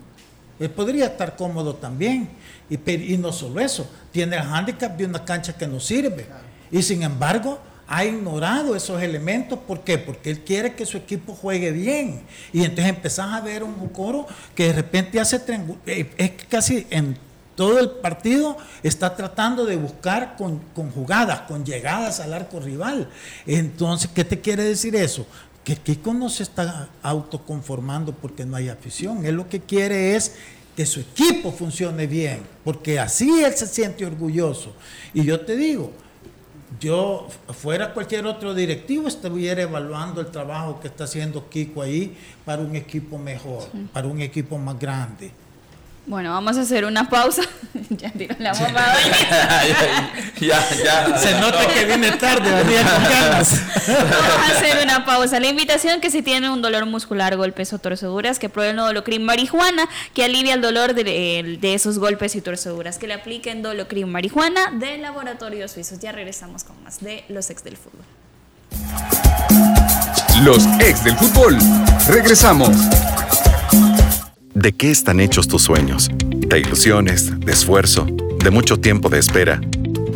Él podría estar cómodo también. Y, no solo eso, tiene el hándicap de una cancha que no sirve. Y sin embargo, ha ignorado esos elementos. ¿Por qué? Porque él quiere que su equipo juegue bien. Y entonces empezás a ver un coro que de repente hace eh, es casi en todo el partido está tratando de buscar con, con, jugadas, con llegadas al arco rival. Entonces, ¿qué te quiere decir eso? Que Kiko no se está autoconformando porque no hay afición. Él lo que quiere es que su equipo funcione bien, porque así él se siente orgulloso. Y yo te digo, yo fuera cualquier otro directivo estuviera evaluando el trabajo que está haciendo Kiko ahí para un equipo mejor, para un equipo más grande. Bueno, vamos a hacer una pausa. ya tiró la bomba. ya, ya, Se nota que viene tarde, venía con ganas. vamos a hacer una pausa. La invitación que si tiene un dolor muscular, golpes o torceduras, que prueben Dolocrin marihuana, que alivia el dolor de, de, esos golpes y torceduras. Que le apliquen Dolocrin marihuana de Laboratorios Suizos. Ya regresamos con más de los ex del fútbol. Los ex del fútbol. Regresamos. ¿De qué están hechos tus sueños? ¿De ilusiones, de esfuerzo, de mucho tiempo de espera?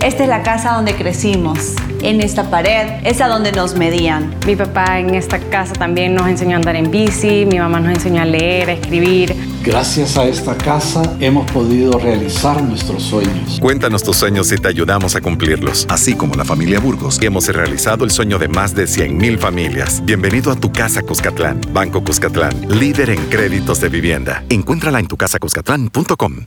Esta es la casa donde crecimos. En esta pared es a donde nos medían. Mi papá en esta casa también nos enseñó a andar en bici, mi mamá nos enseñó a leer, a escribir. Gracias a esta casa hemos podido realizar nuestros sueños. Cuéntanos tus sueños y te ayudamos a cumplirlos. Así como la familia Burgos, hemos realizado el sueño de más de 100.000 familias. Bienvenido a tu casa Cuscatlán. Banco Cuscatlán, líder en créditos de vivienda. Encuéntrala en tucasacuscatlán.com.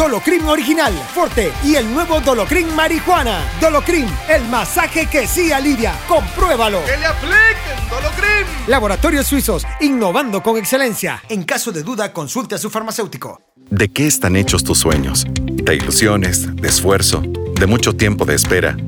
Dolocrin Original, Forte y el nuevo Dolocrin Marihuana. Dolocrin, el masaje que sí alivia. Compruébalo. ¡Que le apliquen Dolocrin! Laboratorios Suizos, innovando con excelencia. En caso de duda, consulte a su farmacéutico. ¿De qué están hechos tus sueños? ¿De ilusiones, de esfuerzo, de mucho tiempo de espera?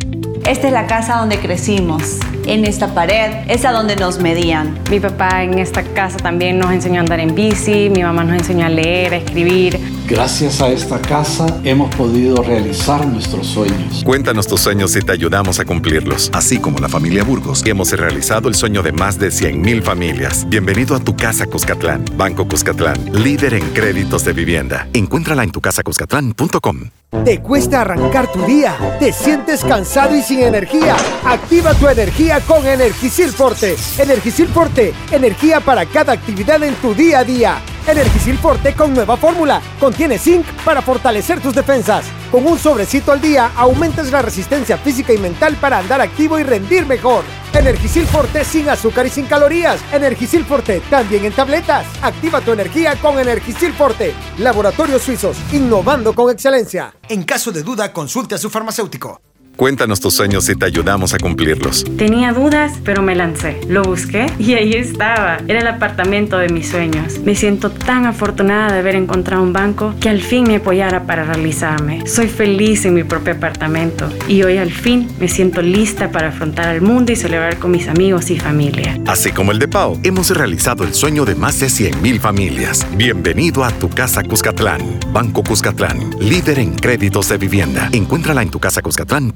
Esta es la casa donde crecimos. En esta pared es a donde nos medían. Mi papá en esta casa también nos enseñó a andar en bici, mi mamá nos enseñó a leer, a escribir. Gracias a esta casa hemos podido realizar nuestros sueños. Cuéntanos tus sueños y te ayudamos a cumplirlos. Así como la familia Burgos, hemos realizado el sueño de más de 100.000 familias. Bienvenido a tu casa Cuscatlán. Banco Cuscatlán, líder en créditos de vivienda. Encuéntrala en tucasacuscatlán.com. ¿Te cuesta arrancar tu día? ¿Te sientes cansado y sin energía? Activa tu energía con Energisil Forte. Energisil Forte, energía para cada actividad en tu día a día. Energisil Forte con nueva fórmula. Contiene zinc para fortalecer tus defensas. Con un sobrecito al día aumentas la resistencia física y mental para andar activo y rendir mejor. Energisil Forte sin azúcar y sin calorías. Energisil Forte también en tabletas. Activa tu energía con Energisil Forte. Laboratorios Suizos, innovando con excelencia. En caso de duda, consulte a su farmacéutico. Cuéntanos tus sueños y te ayudamos a cumplirlos. Tenía dudas, pero me lancé. Lo busqué y ahí estaba. Era el apartamento de mis sueños. Me siento tan afortunada de haber encontrado un banco que al fin me apoyara para realizarme. Soy feliz en mi propio apartamento y hoy al fin me siento lista para afrontar al mundo y celebrar con mis amigos y familia. Así como el de Pau, hemos realizado el sueño de más de 100.000 familias. Bienvenido a tu casa Cuscatlán. Banco Cuscatlán, líder en créditos de vivienda. Encuéntrala en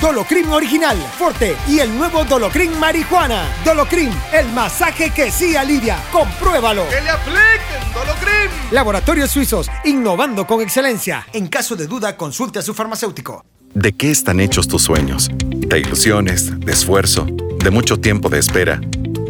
Dolocrin Original, Forte y el nuevo Dolocrin Marihuana. Dolocrin, el masaje que sí alivia. Compruébalo. ¡Que le apliquen Dolocrin! Laboratorios Suizos, innovando con excelencia. En caso de duda, consulte a su farmacéutico. ¿De qué están hechos tus sueños? ¿De ilusiones, de esfuerzo, de mucho tiempo de espera?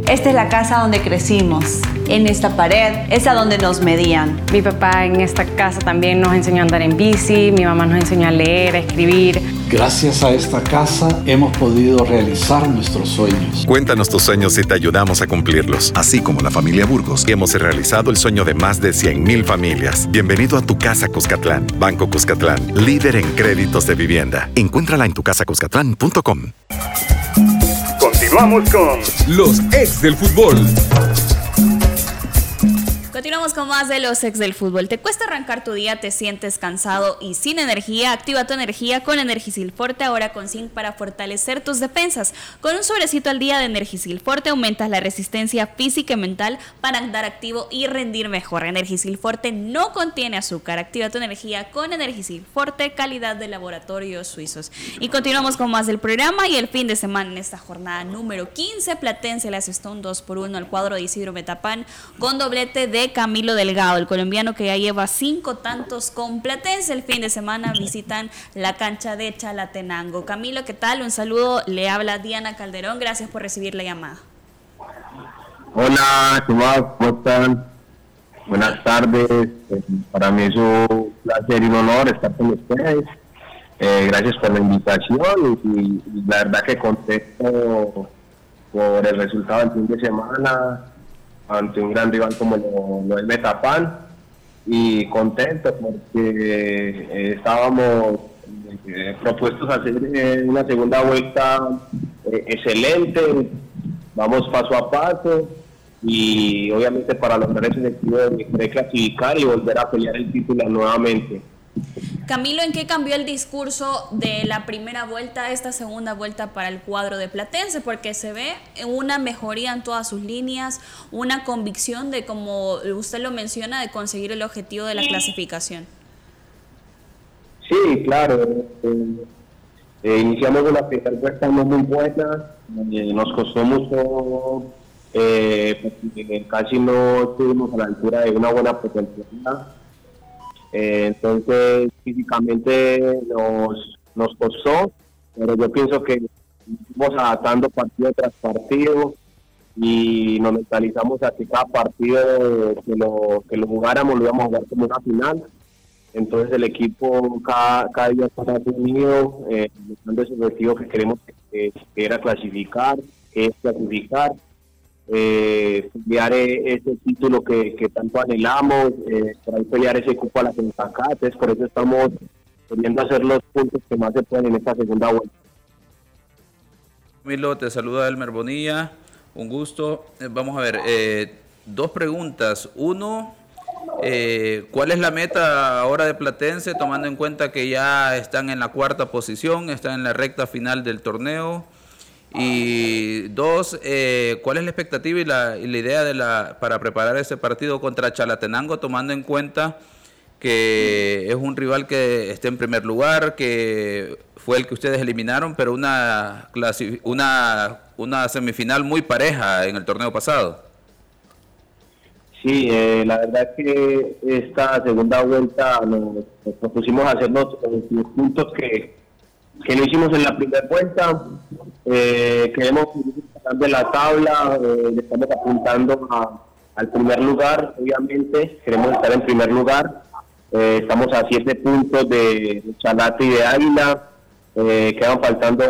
Esta es la casa donde crecimos. En esta pared es a donde nos medían. Mi papá en esta casa también nos enseñó a andar en bici, mi mamá nos enseñó a leer, a escribir. Gracias a esta casa hemos podido realizar nuestros sueños. Cuéntanos tus sueños y te ayudamos a cumplirlos. Así como la familia Burgos, hemos realizado el sueño de más de 100.000 familias. Bienvenido a tu casa Cuscatlán. Banco Cuscatlán, líder en créditos de vivienda. Encuéntrala en tucasacuscatlán.com. Continuamos con los ex del fútbol. Continuamos con más de los ex del fútbol. ¿Te cuesta arrancar tu día? ¿Te sientes cansado y sin energía? Activa tu energía con Energisil Forte, ahora con zinc para fortalecer tus defensas. Con un sobrecito al día de Energisil Forte aumentas la resistencia física y mental para andar activo y rendir mejor. Energisil Forte no contiene azúcar. Activa tu energía con Energisil Forte, calidad de laboratorios suizos. Y continuamos con más del programa y el fin de semana en esta jornada número 15. Platense le asestó un 2 por 1 al cuadro de Isidro Metapán con doblete de Camilo Delgado, el colombiano que ya lleva cinco tantos con Platense. El fin de semana visitan la cancha de Chalatenango. Camilo, ¿qué tal? Un saludo. Le habla Diana Calderón. Gracias por recibir la llamada. Hola, ¿cómo están? Buenas tardes. Para mí es un placer y un honor estar con ustedes. Eh, gracias por la invitación y, y, la verdad que contento por el resultado del fin de semana ante un gran rival como lo, lo es Metapan y contento porque eh, estábamos eh, propuestos a hacer eh, una segunda vuelta excelente, vamos paso a paso. Y obviamente para lograr ese objetivo de clasificar y volver a pelear el título nuevamente. Camilo, ¿en qué cambió el discurso de la primera vuelta a esta segunda vuelta para el cuadro de Platense? Porque se ve una mejoría en todas sus líneas, una convicción de, como usted lo menciona, de conseguir el objetivo de la clasificación. Sí, claro. Eh, eh, iniciamos una primera vuelta muy buena, eh, nos costó mucho, casi no estuvimos a la altura de una buena potencialidad eh, entonces, físicamente nos, nos costó, pero yo pienso que estamos adaptando partido tras partido y nos mentalizamos a que cada partido que lo, que lo jugáramos lo íbamos a jugar como una final. Entonces el equipo cada, cada día está más unido, eh, ese objetivo que queremos que, que era clasificar, que es clasificar eh, pelear e-, ese título que, tanto anhelamos, eh, para pelear ese cupo a la CONCACAF, por eso estamos queriendo hacer los puntos que más se pueden en esta segunda vuelta. Milo, te saluda Elmer Bonilla, un gusto. Eh, vamos a ver, eh, dos preguntas. Uno, ¿cuál es la meta ahora de Platense, tomando en cuenta que ya están en la cuarta posición, están en la recta final del torneo? Y dos, eh, ¿cuál es la expectativa y la, idea de la, para preparar ese partido contra Chalatenango, tomando en cuenta que es un rival que está en primer lugar, que fue el que ustedes eliminaron, pero una, una, una semifinal muy pareja en el torneo pasado? Sí, eh, la verdad que esta segunda vuelta nos, propusimos hacer los puntos que que lo hicimos en la primera vuelta. Eh, queremos de la tabla, eh, estamos apuntando al primer lugar, obviamente, queremos estar en primer lugar. Eh, estamos a siete puntos de Chalate y de Águila. Eh, quedan faltando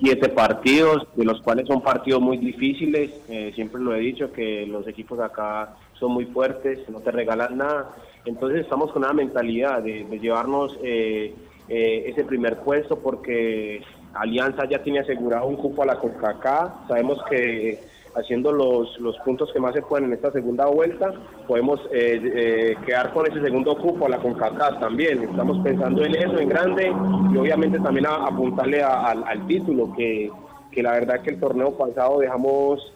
siete partidos, de los cuales son partidos muy difíciles. siempre lo he dicho que los equipos acá son muy fuertes, no te regalan nada. Entonces estamos con una mentalidad de, de llevarnos eh, ese primer puesto porque Alianza ya tiene asegurado un cupo a la CONCACAF. Sabemos que haciendo los, los puntos que más se pueden en esta segunda vuelta, podemos eh, eh, quedar con ese segundo cupo a la CONCACAF también. Estamos pensando en eso, en grande, y obviamente también a, apuntarle al título, que, que la verdad que el torneo pasado dejamos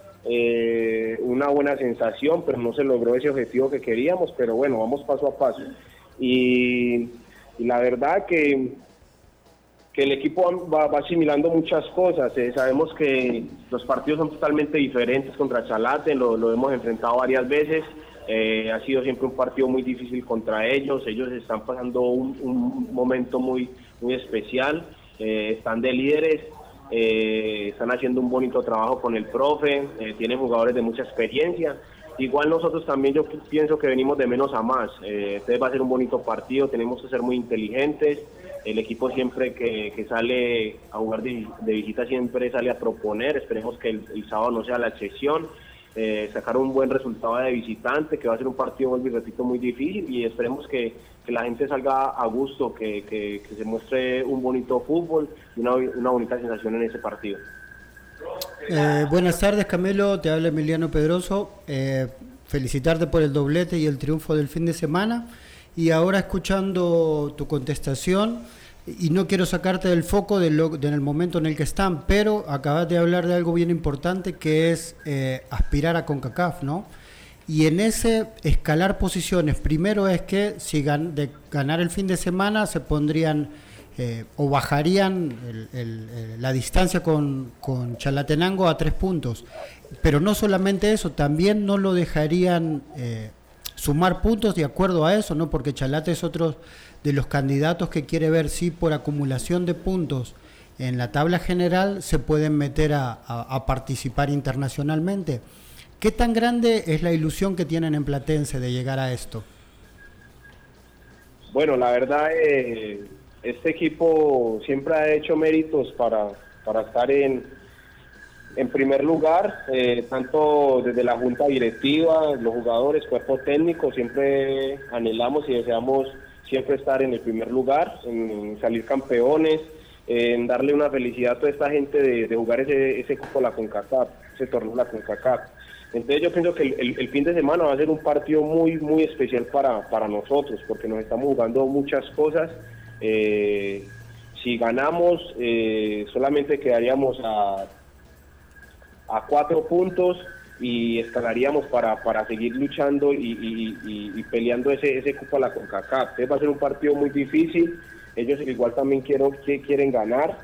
una buena sensación, pero no se logró ese objetivo que queríamos, pero bueno, vamos paso a paso. Y y la verdad que, que el equipo va, asimilando muchas cosas. Eh, sabemos que los partidos son totalmente diferentes contra Chalate, lo, hemos enfrentado varias veces. Eh, ha sido siempre un partido muy difícil contra ellos. Ellos están pasando un, momento muy, muy especial. Eh, están de líderes, están haciendo un bonito trabajo con el profe, tienen jugadores de mucha experiencia Igual nosotros también yo pienso que venimos de menos a más. Eh, este va a ser un bonito partido, tenemos que ser muy inteligentes. El equipo siempre que, sale a jugar de, visita siempre sale a proponer. Esperemos que el, sábado no sea la excepción. Eh, sacar un buen resultado de visitante, que va a ser un partido, vuelvo y repito, muy difícil y esperemos que, la gente salga a gusto, que, se muestre un bonito fútbol y una bonita sensación en ese partido. Eh, buenas tardes, Camilo. Te habla Emiliano Pedroso. Eh, felicitarte por el doblete y el triunfo del fin de semana. Y ahora escuchando tu contestación, y no quiero sacarte del foco del, el momento en el que están, pero acabas de hablar de algo bien importante que es eh, aspirar a CONCACAF, ¿no? Y en ese escalar posiciones, primero es que si de ganar el fin de semana se pondrían eh, o bajarían la distancia con, Chalatenango a tres puntos. Pero no solamente eso, también no lo dejarían eh, sumar puntos de acuerdo a eso, ¿no? porque Chalate es otro de los candidatos que quiere ver si por acumulación de puntos en la tabla general se pueden meter a, participar internacionalmente. ¿Qué tan grande es la ilusión que tienen en Platense de llegar a esto? Bueno, la verdad, eh, este equipo siempre ha hecho méritos para, para estar en, en primer lugar, eh, tanto desde la junta directiva, los jugadores, cuerpo técnico, siempre anhelamos y deseamos siempre estar en el primer lugar, en salir campeones, en darle una felicidad a toda esta gente de, jugar ese, ese cupo la CONCACAF, ese torneo la CONCACAF. Entonces yo pienso que el, fin de semana va a ser un partido muy, muy especial para, para nosotros, porque nos estamos jugando muchas cosas. Eh, si ganamos, eh, solamente quedaríamos a, a cuatro puntos y escalaríamos para, para seguir luchando y, peleando ese, ese cupo a la CONCACAF. Entonces va a ser un partido muy difícil, ellos igual también quiero, que quieren ganar,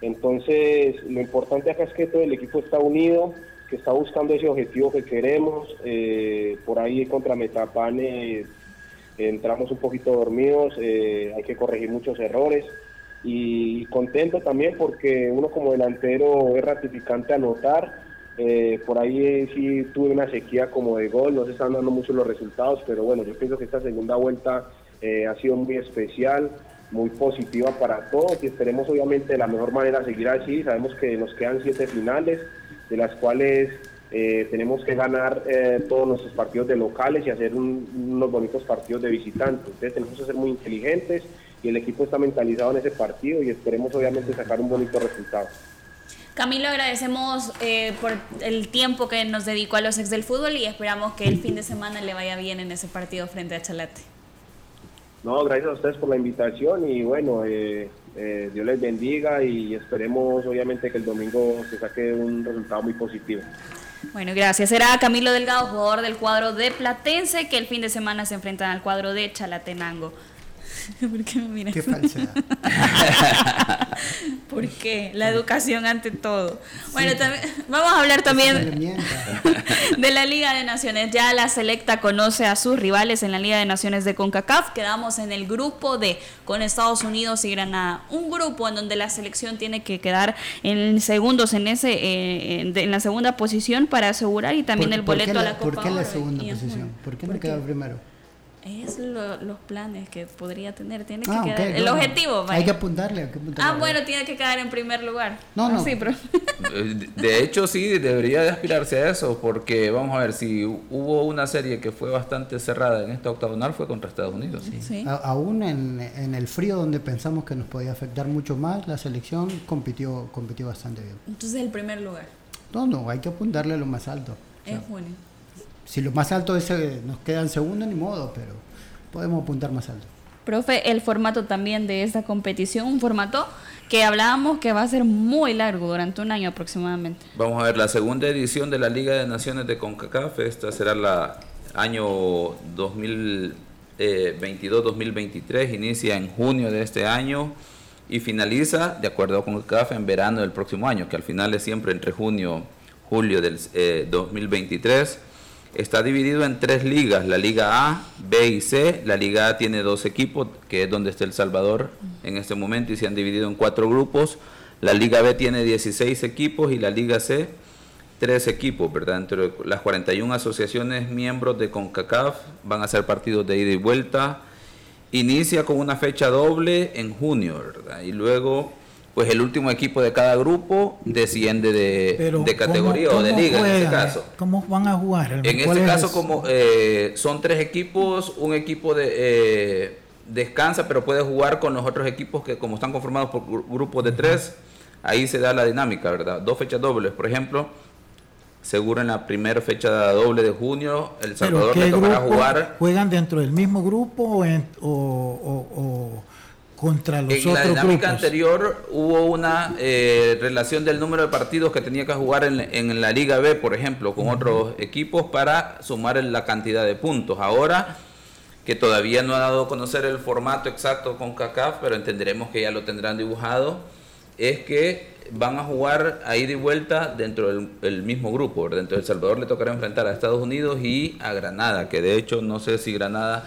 entonces lo importante acá es que todo el equipo está unido, que está buscando ese objetivo que queremos, eh, por ahí contra Metapane entramos un poquito dormidos, eh, hay que corregir muchos errores y contento también porque uno como delantero es ratificante anotar. Eh, por ahí sí tuve una sequía como de gol, no se están dando mucho los resultados, pero bueno, yo pienso que esta segunda vuelta eh, ha sido muy especial, muy positiva para todos y esperemos obviamente de la mejor manera seguir así. Sabemos que nos quedan siete finales, de las cuales eh, tenemos que ganar todos nuestros partidos de locales y hacer unos bonitos partidos de visitantes. Entonces tenemos que ser muy inteligentes y el equipo está mentalizado en ese partido y esperemos obviamente sacar un bonito resultado. Camilo, agradecemos eh, por el tiempo que nos dedicó a los ex del fútbol y esperamos que el fin de semana le vaya bien en ese partido frente a Chalate. No, gracias a ustedes por la invitación y bueno, eh, eh, Dios les bendiga y esperemos obviamente que el domingo se saque un resultado muy positivo. Bueno, gracias. Era Camilo Delgado, jugador del cuadro de Platense, que el fin de semana se enfrentan al cuadro de Chalatenango. ¿Por qué me miras? Qué falsedad. ¿Por qué? La educación ante todo. Bueno, también, vamos a hablar también de la Liga de Naciones. Ya la selecta conoce a sus rivales en la Liga de Naciones de CONCACAF. Quedamos en el grupo D con Estados Unidos y Granada. Un grupo en donde la selección tiene que quedar en segundos en ese eh, en la segunda posición para asegurar y también el boleto a la Copa ¿Por qué la segunda posición? ¿Por qué no queda primero? Es los planes que podría tener. Tiene que ah, quedar. el objetivo, Hay que apuntarle, Ah, bueno, tiene que quedar en primer lugar. No, no. Sí, pero... De hecho, sí, debería de aspirarse a eso, porque vamos a ver, si hubo una serie que fue bastante cerrada en esta octagonal, fue contra Estados Unidos. Sí. aún en, en, el frío, donde pensamos que nos podía afectar mucho más, la selección compitió, compitió bastante bien. Entonces, el primer lugar. No, no, hay que apuntarle a lo más alto. En junio si lo más alto es, nos queda en segundo, ni modo, pero podemos apuntar más alto. Profe, el formato también de esta competición, un formato que hablábamos que va a ser muy largo, durante un año aproximadamente. Vamos a ver, la segunda edición de la Liga de Naciones de CONCACAF, esta será la año 2022-2023, inicia en junio de este año y finaliza, de acuerdo con CONCACAF, en verano del próximo año, que al final es siempre entre junio julio del 2023 eh, Está dividido en tres ligas, la Liga A, B y C. La Liga A tiene dos equipos, que es donde está El Salvador en este momento, y se han dividido en cuatro grupos. La Liga B tiene 16 equipos y la Liga C, tres equipos, ¿verdad? Entre las 41 asociaciones miembros de CONCACAF van a ser partidos de ida y vuelta. Inicia con una fecha doble en junio, ¿verdad? Y luego pues el último equipo de cada grupo desciende de, categoría o de liga en este caso. ¿Cómo van a jugar? En este caso, como eh, son tres equipos, un equipo de eh, descansa, pero puede jugar con los otros equipos que como están conformados por grupos de tres, ahí se da la dinámica, ¿verdad? Dos fechas dobles, por ejemplo. Seguro en la primera fecha doble de junio, El Salvador le tocará jugar. ¿Juegan dentro del mismo grupo o contra los en la dinámica anterior hubo una eh, relación del número de partidos que tenía que jugar en, la Liga B, por ejemplo, con otros equipos para sumar la cantidad de puntos. Ahora que todavía no ha dado a conocer el formato exacto con CACAF, pero entenderemos que ya lo tendrán dibujado, es que van a jugar a ida y vuelta dentro del mismo grupo. Dentro de El Salvador le tocará enfrentar a Estados Unidos y a Granada, que de hecho no sé si Granada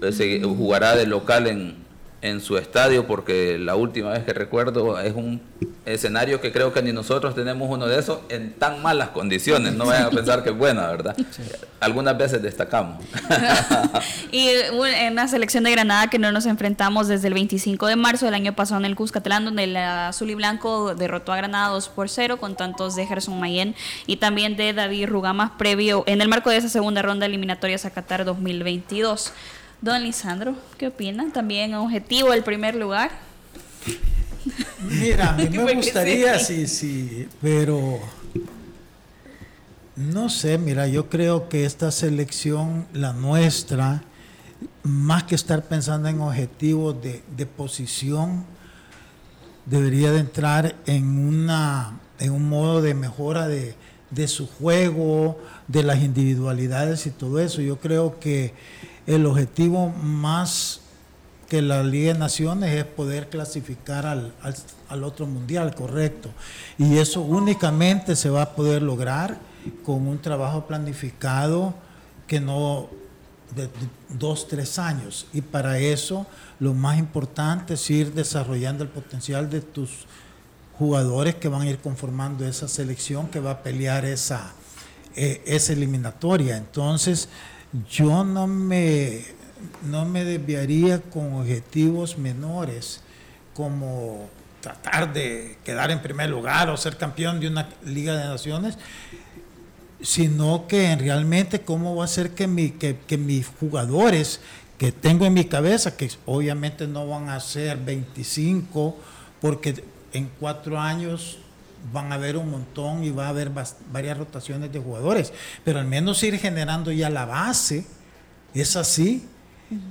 eh, se jugará de local en, en su estadio, porque la última vez que recuerdo es un escenario que creo que ni nosotros tenemos uno de esos en tan malas condiciones. No vayan a pensar que es buena, ¿verdad? Algunas veces destacamos. y en la selección de Granada que no nos enfrentamos desde el 25 de marzo del año pasado en el Cuscatlán, donde el azul y blanco derrotó a Granada 2 por 0 con tantos de Gerson Mayen y también de David Rugamas previo en el marco de esa segunda ronda eliminatoria a Qatar 2022. Don Lisandro, ¿qué opinan? También objetivo el primer lugar. Mira, a mí me gustaría, sí, sí, pero no sé, mira, yo creo que esta selección, la nuestra, más que estar pensando en objetivos de, posición, debería de entrar en, una, en un modo de mejora de, de su juego, de las individualidades y todo eso. Yo creo que el objetivo más que la Liga de Naciones es poder clasificar al, otro mundial, correcto. Y eso únicamente se va a poder lograr con un trabajo planificado que no de dos, tres años. Y para eso lo más importante es ir desarrollando el potencial de tus jugadores que van a ir conformando esa selección que va a pelear esa, eh, esa eliminatoria. Entonces, yo no me, no me desviaría con objetivos menores como tratar de quedar en primer lugar o ser campeón de una Liga de Naciones, sino que realmente cómo va a ser que, mi, que, que mis jugadores que tengo en mi cabeza, que obviamente no van a ser 25, porque en cuatro años van a haber un montón y va a haber varias rotaciones de jugadores, pero al menos ir generando ya la base, es así,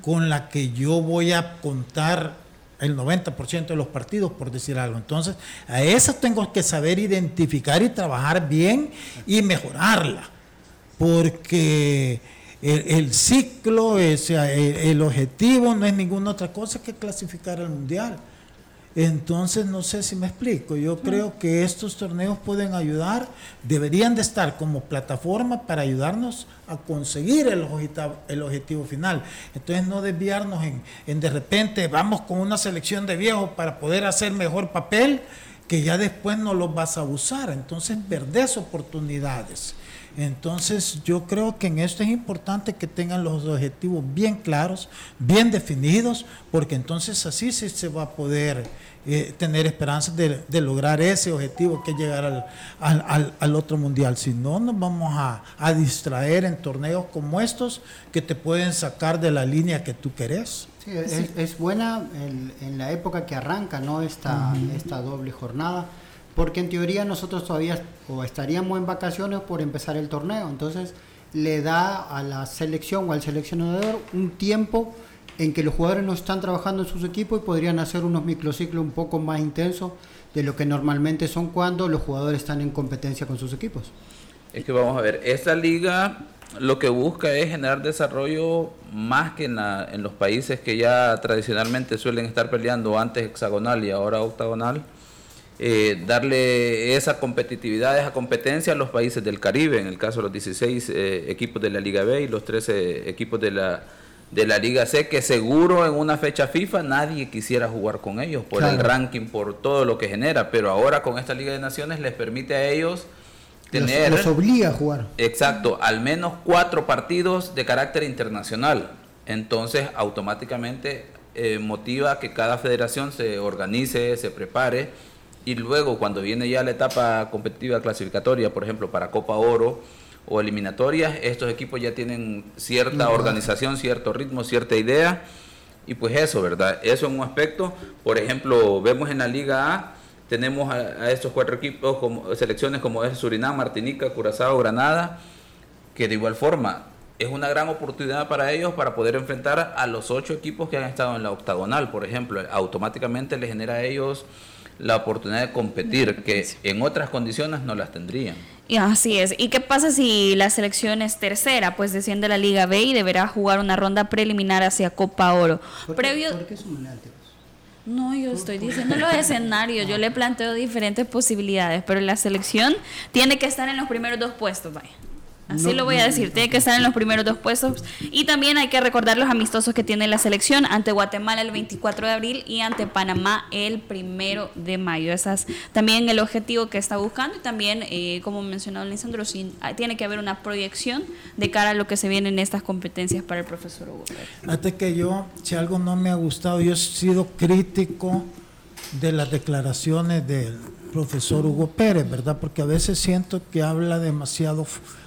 con la que yo voy a contar el 90% de los partidos, por decir algo. Entonces, a esa tengo que saber identificar y trabajar bien y mejorarla, porque el, ciclo, el objetivo no es ninguna otra cosa que clasificar al mundial. Entonces, no sé si me explico. Yo creo que estos torneos pueden ayudar, deberían de estar como plataforma para ayudarnos a conseguir el objetivo, el objetivo final. Entonces, no desviarnos en, en de repente vamos con una selección de viejos para poder hacer mejor papel, que ya después no los vas a usar. Entonces, perdés oportunidades. Entonces yo creo que en esto es importante que tengan los objetivos bien claros, bien definidos, porque entonces así sí se va a poder eh, tener esperanzas de, lograr ese objetivo que es llegar al, otro mundial. Si no, nos vamos a, distraer en torneos como estos que te pueden sacar de la línea que tú querés. Sí, es, buena en, la época que arranca ¿no? esta, esta doble jornada porque en teoría nosotros todavía o estaríamos en vacaciones por empezar el torneo, entonces le da a la selección o al seleccionador un tiempo en que los jugadores no están trabajando en sus equipos y podrían hacer unos microciclos un poco más intensos de lo que normalmente son cuando los jugadores están en competencia con sus equipos. Es que vamos a ver, esta liga lo que busca es generar desarrollo más que en, en los países que ya tradicionalmente suelen estar peleando antes hexagonal y ahora octagonal eh, darle esa competitividad, esa competencia a los países del Caribe, en el caso de los 16 eh, equipos de la Liga B y los 13 equipos de la, de la Liga C, que seguro en una fecha FIFA nadie quisiera jugar con ellos por el ranking, por todo lo que genera, pero ahora con esta Liga de Naciones les permite a ellos tener... Los, obliga a jugar. Exacto, al menos cuatro partidos de carácter internacional. Entonces automáticamente eh, motiva que cada federación se organice, se prepare y luego cuando viene ya la etapa competitiva clasificatoria, por ejemplo, para Copa Oro o eliminatorias, estos equipos ya tienen cierta organización, cierto ritmo, cierta idea. Y pues eso, ¿verdad? Eso en un aspecto. Por ejemplo, vemos en la Liga A, tenemos a, estos cuatro equipos, como selecciones como es Surinam, Martinica, Curazao, Granada, que de igual forma es una gran oportunidad para ellos para poder enfrentar a los ocho equipos que han estado en la octagonal, por ejemplo. Automáticamente les genera a ellos la oportunidad de competir, que en otras condiciones no las tendrían. Y así es. ¿Y qué pasa si la selección es tercera? Pues desciende a la Liga B y deberá jugar una ronda preliminar hacia Copa Oro. ¿Por qué, Previo... No, yo estoy diciendo los escenarios, yo le planteo diferentes posibilidades, pero la selección tiene que estar en los primeros dos puestos, vaya. Así lo voy a decir, tiene que estar en los primeros dos puestos. Y también hay que recordar los amistosos que tiene la selección ante Guatemala el 24 de abril y ante Panamá el primero de mayo. Esas también el objetivo que está buscando y también, eh, como mencionado Lisandro, sí, tiene que haber una proyección de cara a lo que se viene en estas competencias para el profesor Hugo Pérez. Fíjate que yo, si algo no me ha gustado, yo he sido crítico de las declaraciones del profesor Hugo Pérez, ¿verdad? Porque a veces siento que habla demasiado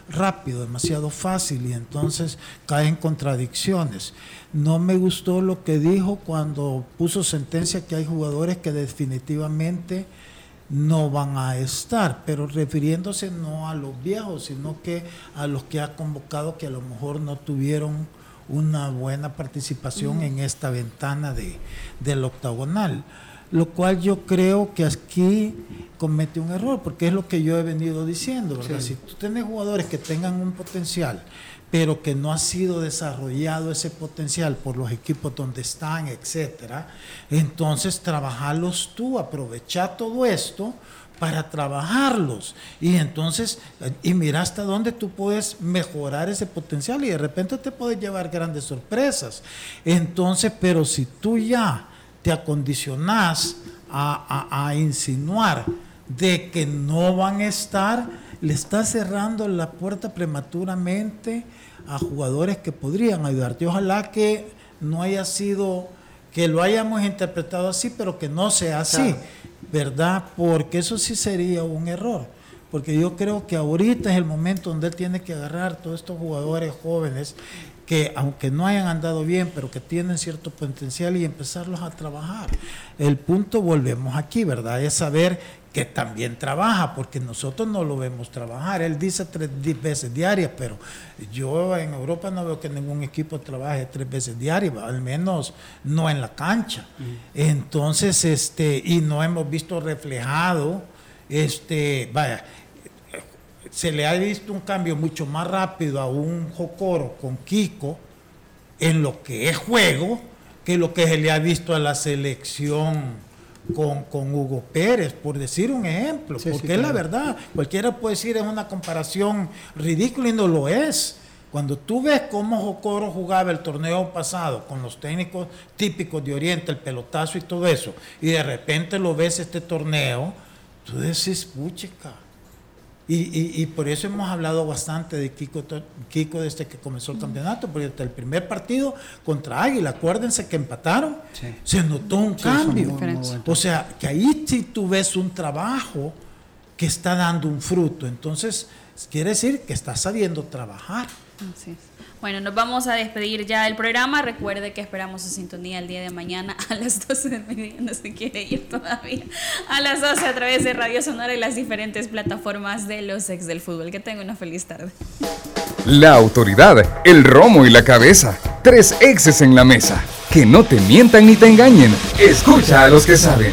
rápido, demasiado fácil y entonces cae en contradicciones. No me gustó lo que dijo cuando puso sentencia que hay jugadores que definitivamente no van a estar, pero refiriéndose no a los viejos, sino que a los que ha convocado que a lo mejor no tuvieron una buena participación en esta ventana de, del octagonal lo cual yo creo que aquí comete un error, porque es lo que yo he venido diciendo, ¿verdad? Si tú tienes jugadores que tengan un potencial, pero que no ha sido desarrollado ese potencial por los equipos donde están, etcétera, entonces trabajarlos tú, aprovechar todo esto para trabajarlos y entonces y mira hasta dónde tú puedes mejorar ese potencial y de repente te puedes llevar grandes sorpresas. Entonces, pero si tú ya te acondicionás a, insinuar de que no van a estar, le estás cerrando la puerta prematuramente a jugadores que podrían ayudarte. Ojalá que no haya sido, que lo hayamos interpretado así, pero que no sea así, ¿verdad? Porque eso sí sería un error. Porque yo creo que ahorita es el momento donde él tiene que agarrar todos estos jugadores jóvenes que aunque no hayan andado bien, pero que tienen cierto potencial y empezarlos a trabajar. El punto, volvemos aquí, ¿verdad? Es saber que también trabaja, porque nosotros no lo vemos trabajar. Él dice tres veces diarias, pero yo en Europa no veo que ningún equipo trabaje tres veces diarias, al menos no en la cancha. Entonces, este, y no hemos visto reflejado, este, vaya, se le ha visto un cambio mucho más rápido a un Jocoro con Kiko en lo que es juego que lo que se le ha visto a la selección con, Hugo Pérez, por decir un ejemplo, porque es la verdad, cualquiera puede decir es una comparación ridícula y no lo es. Cuando tú ves cómo Jocoro jugaba el torneo pasado con los técnicos típicos de Oriente, el pelotazo y todo eso, y de repente lo ves este torneo, tú dices, puchica, y, y, por eso hemos hablado bastante de Kiko, Kiko desde que comenzó el campeonato, porque hasta el primer partido contra Águila, acuérdense que empataron, se notó un cambio. O sea, que ahí sí tú ves un trabajo que está dando un fruto. Entonces, quiere decir que está sabiendo trabajar. Bueno, nos vamos a despedir ya del programa. Recuerde que esperamos su sintonía el día de mañana a las 12 del mediodía. No se quiere ir todavía. A las 12 a través de Radio Sonora y las diferentes plataformas de los ex del fútbol. Que tenga una feliz tarde. La autoridad, el romo y la cabeza. Tres exes en la mesa. Que no te mientan ni te engañen. Escucha a los que saben.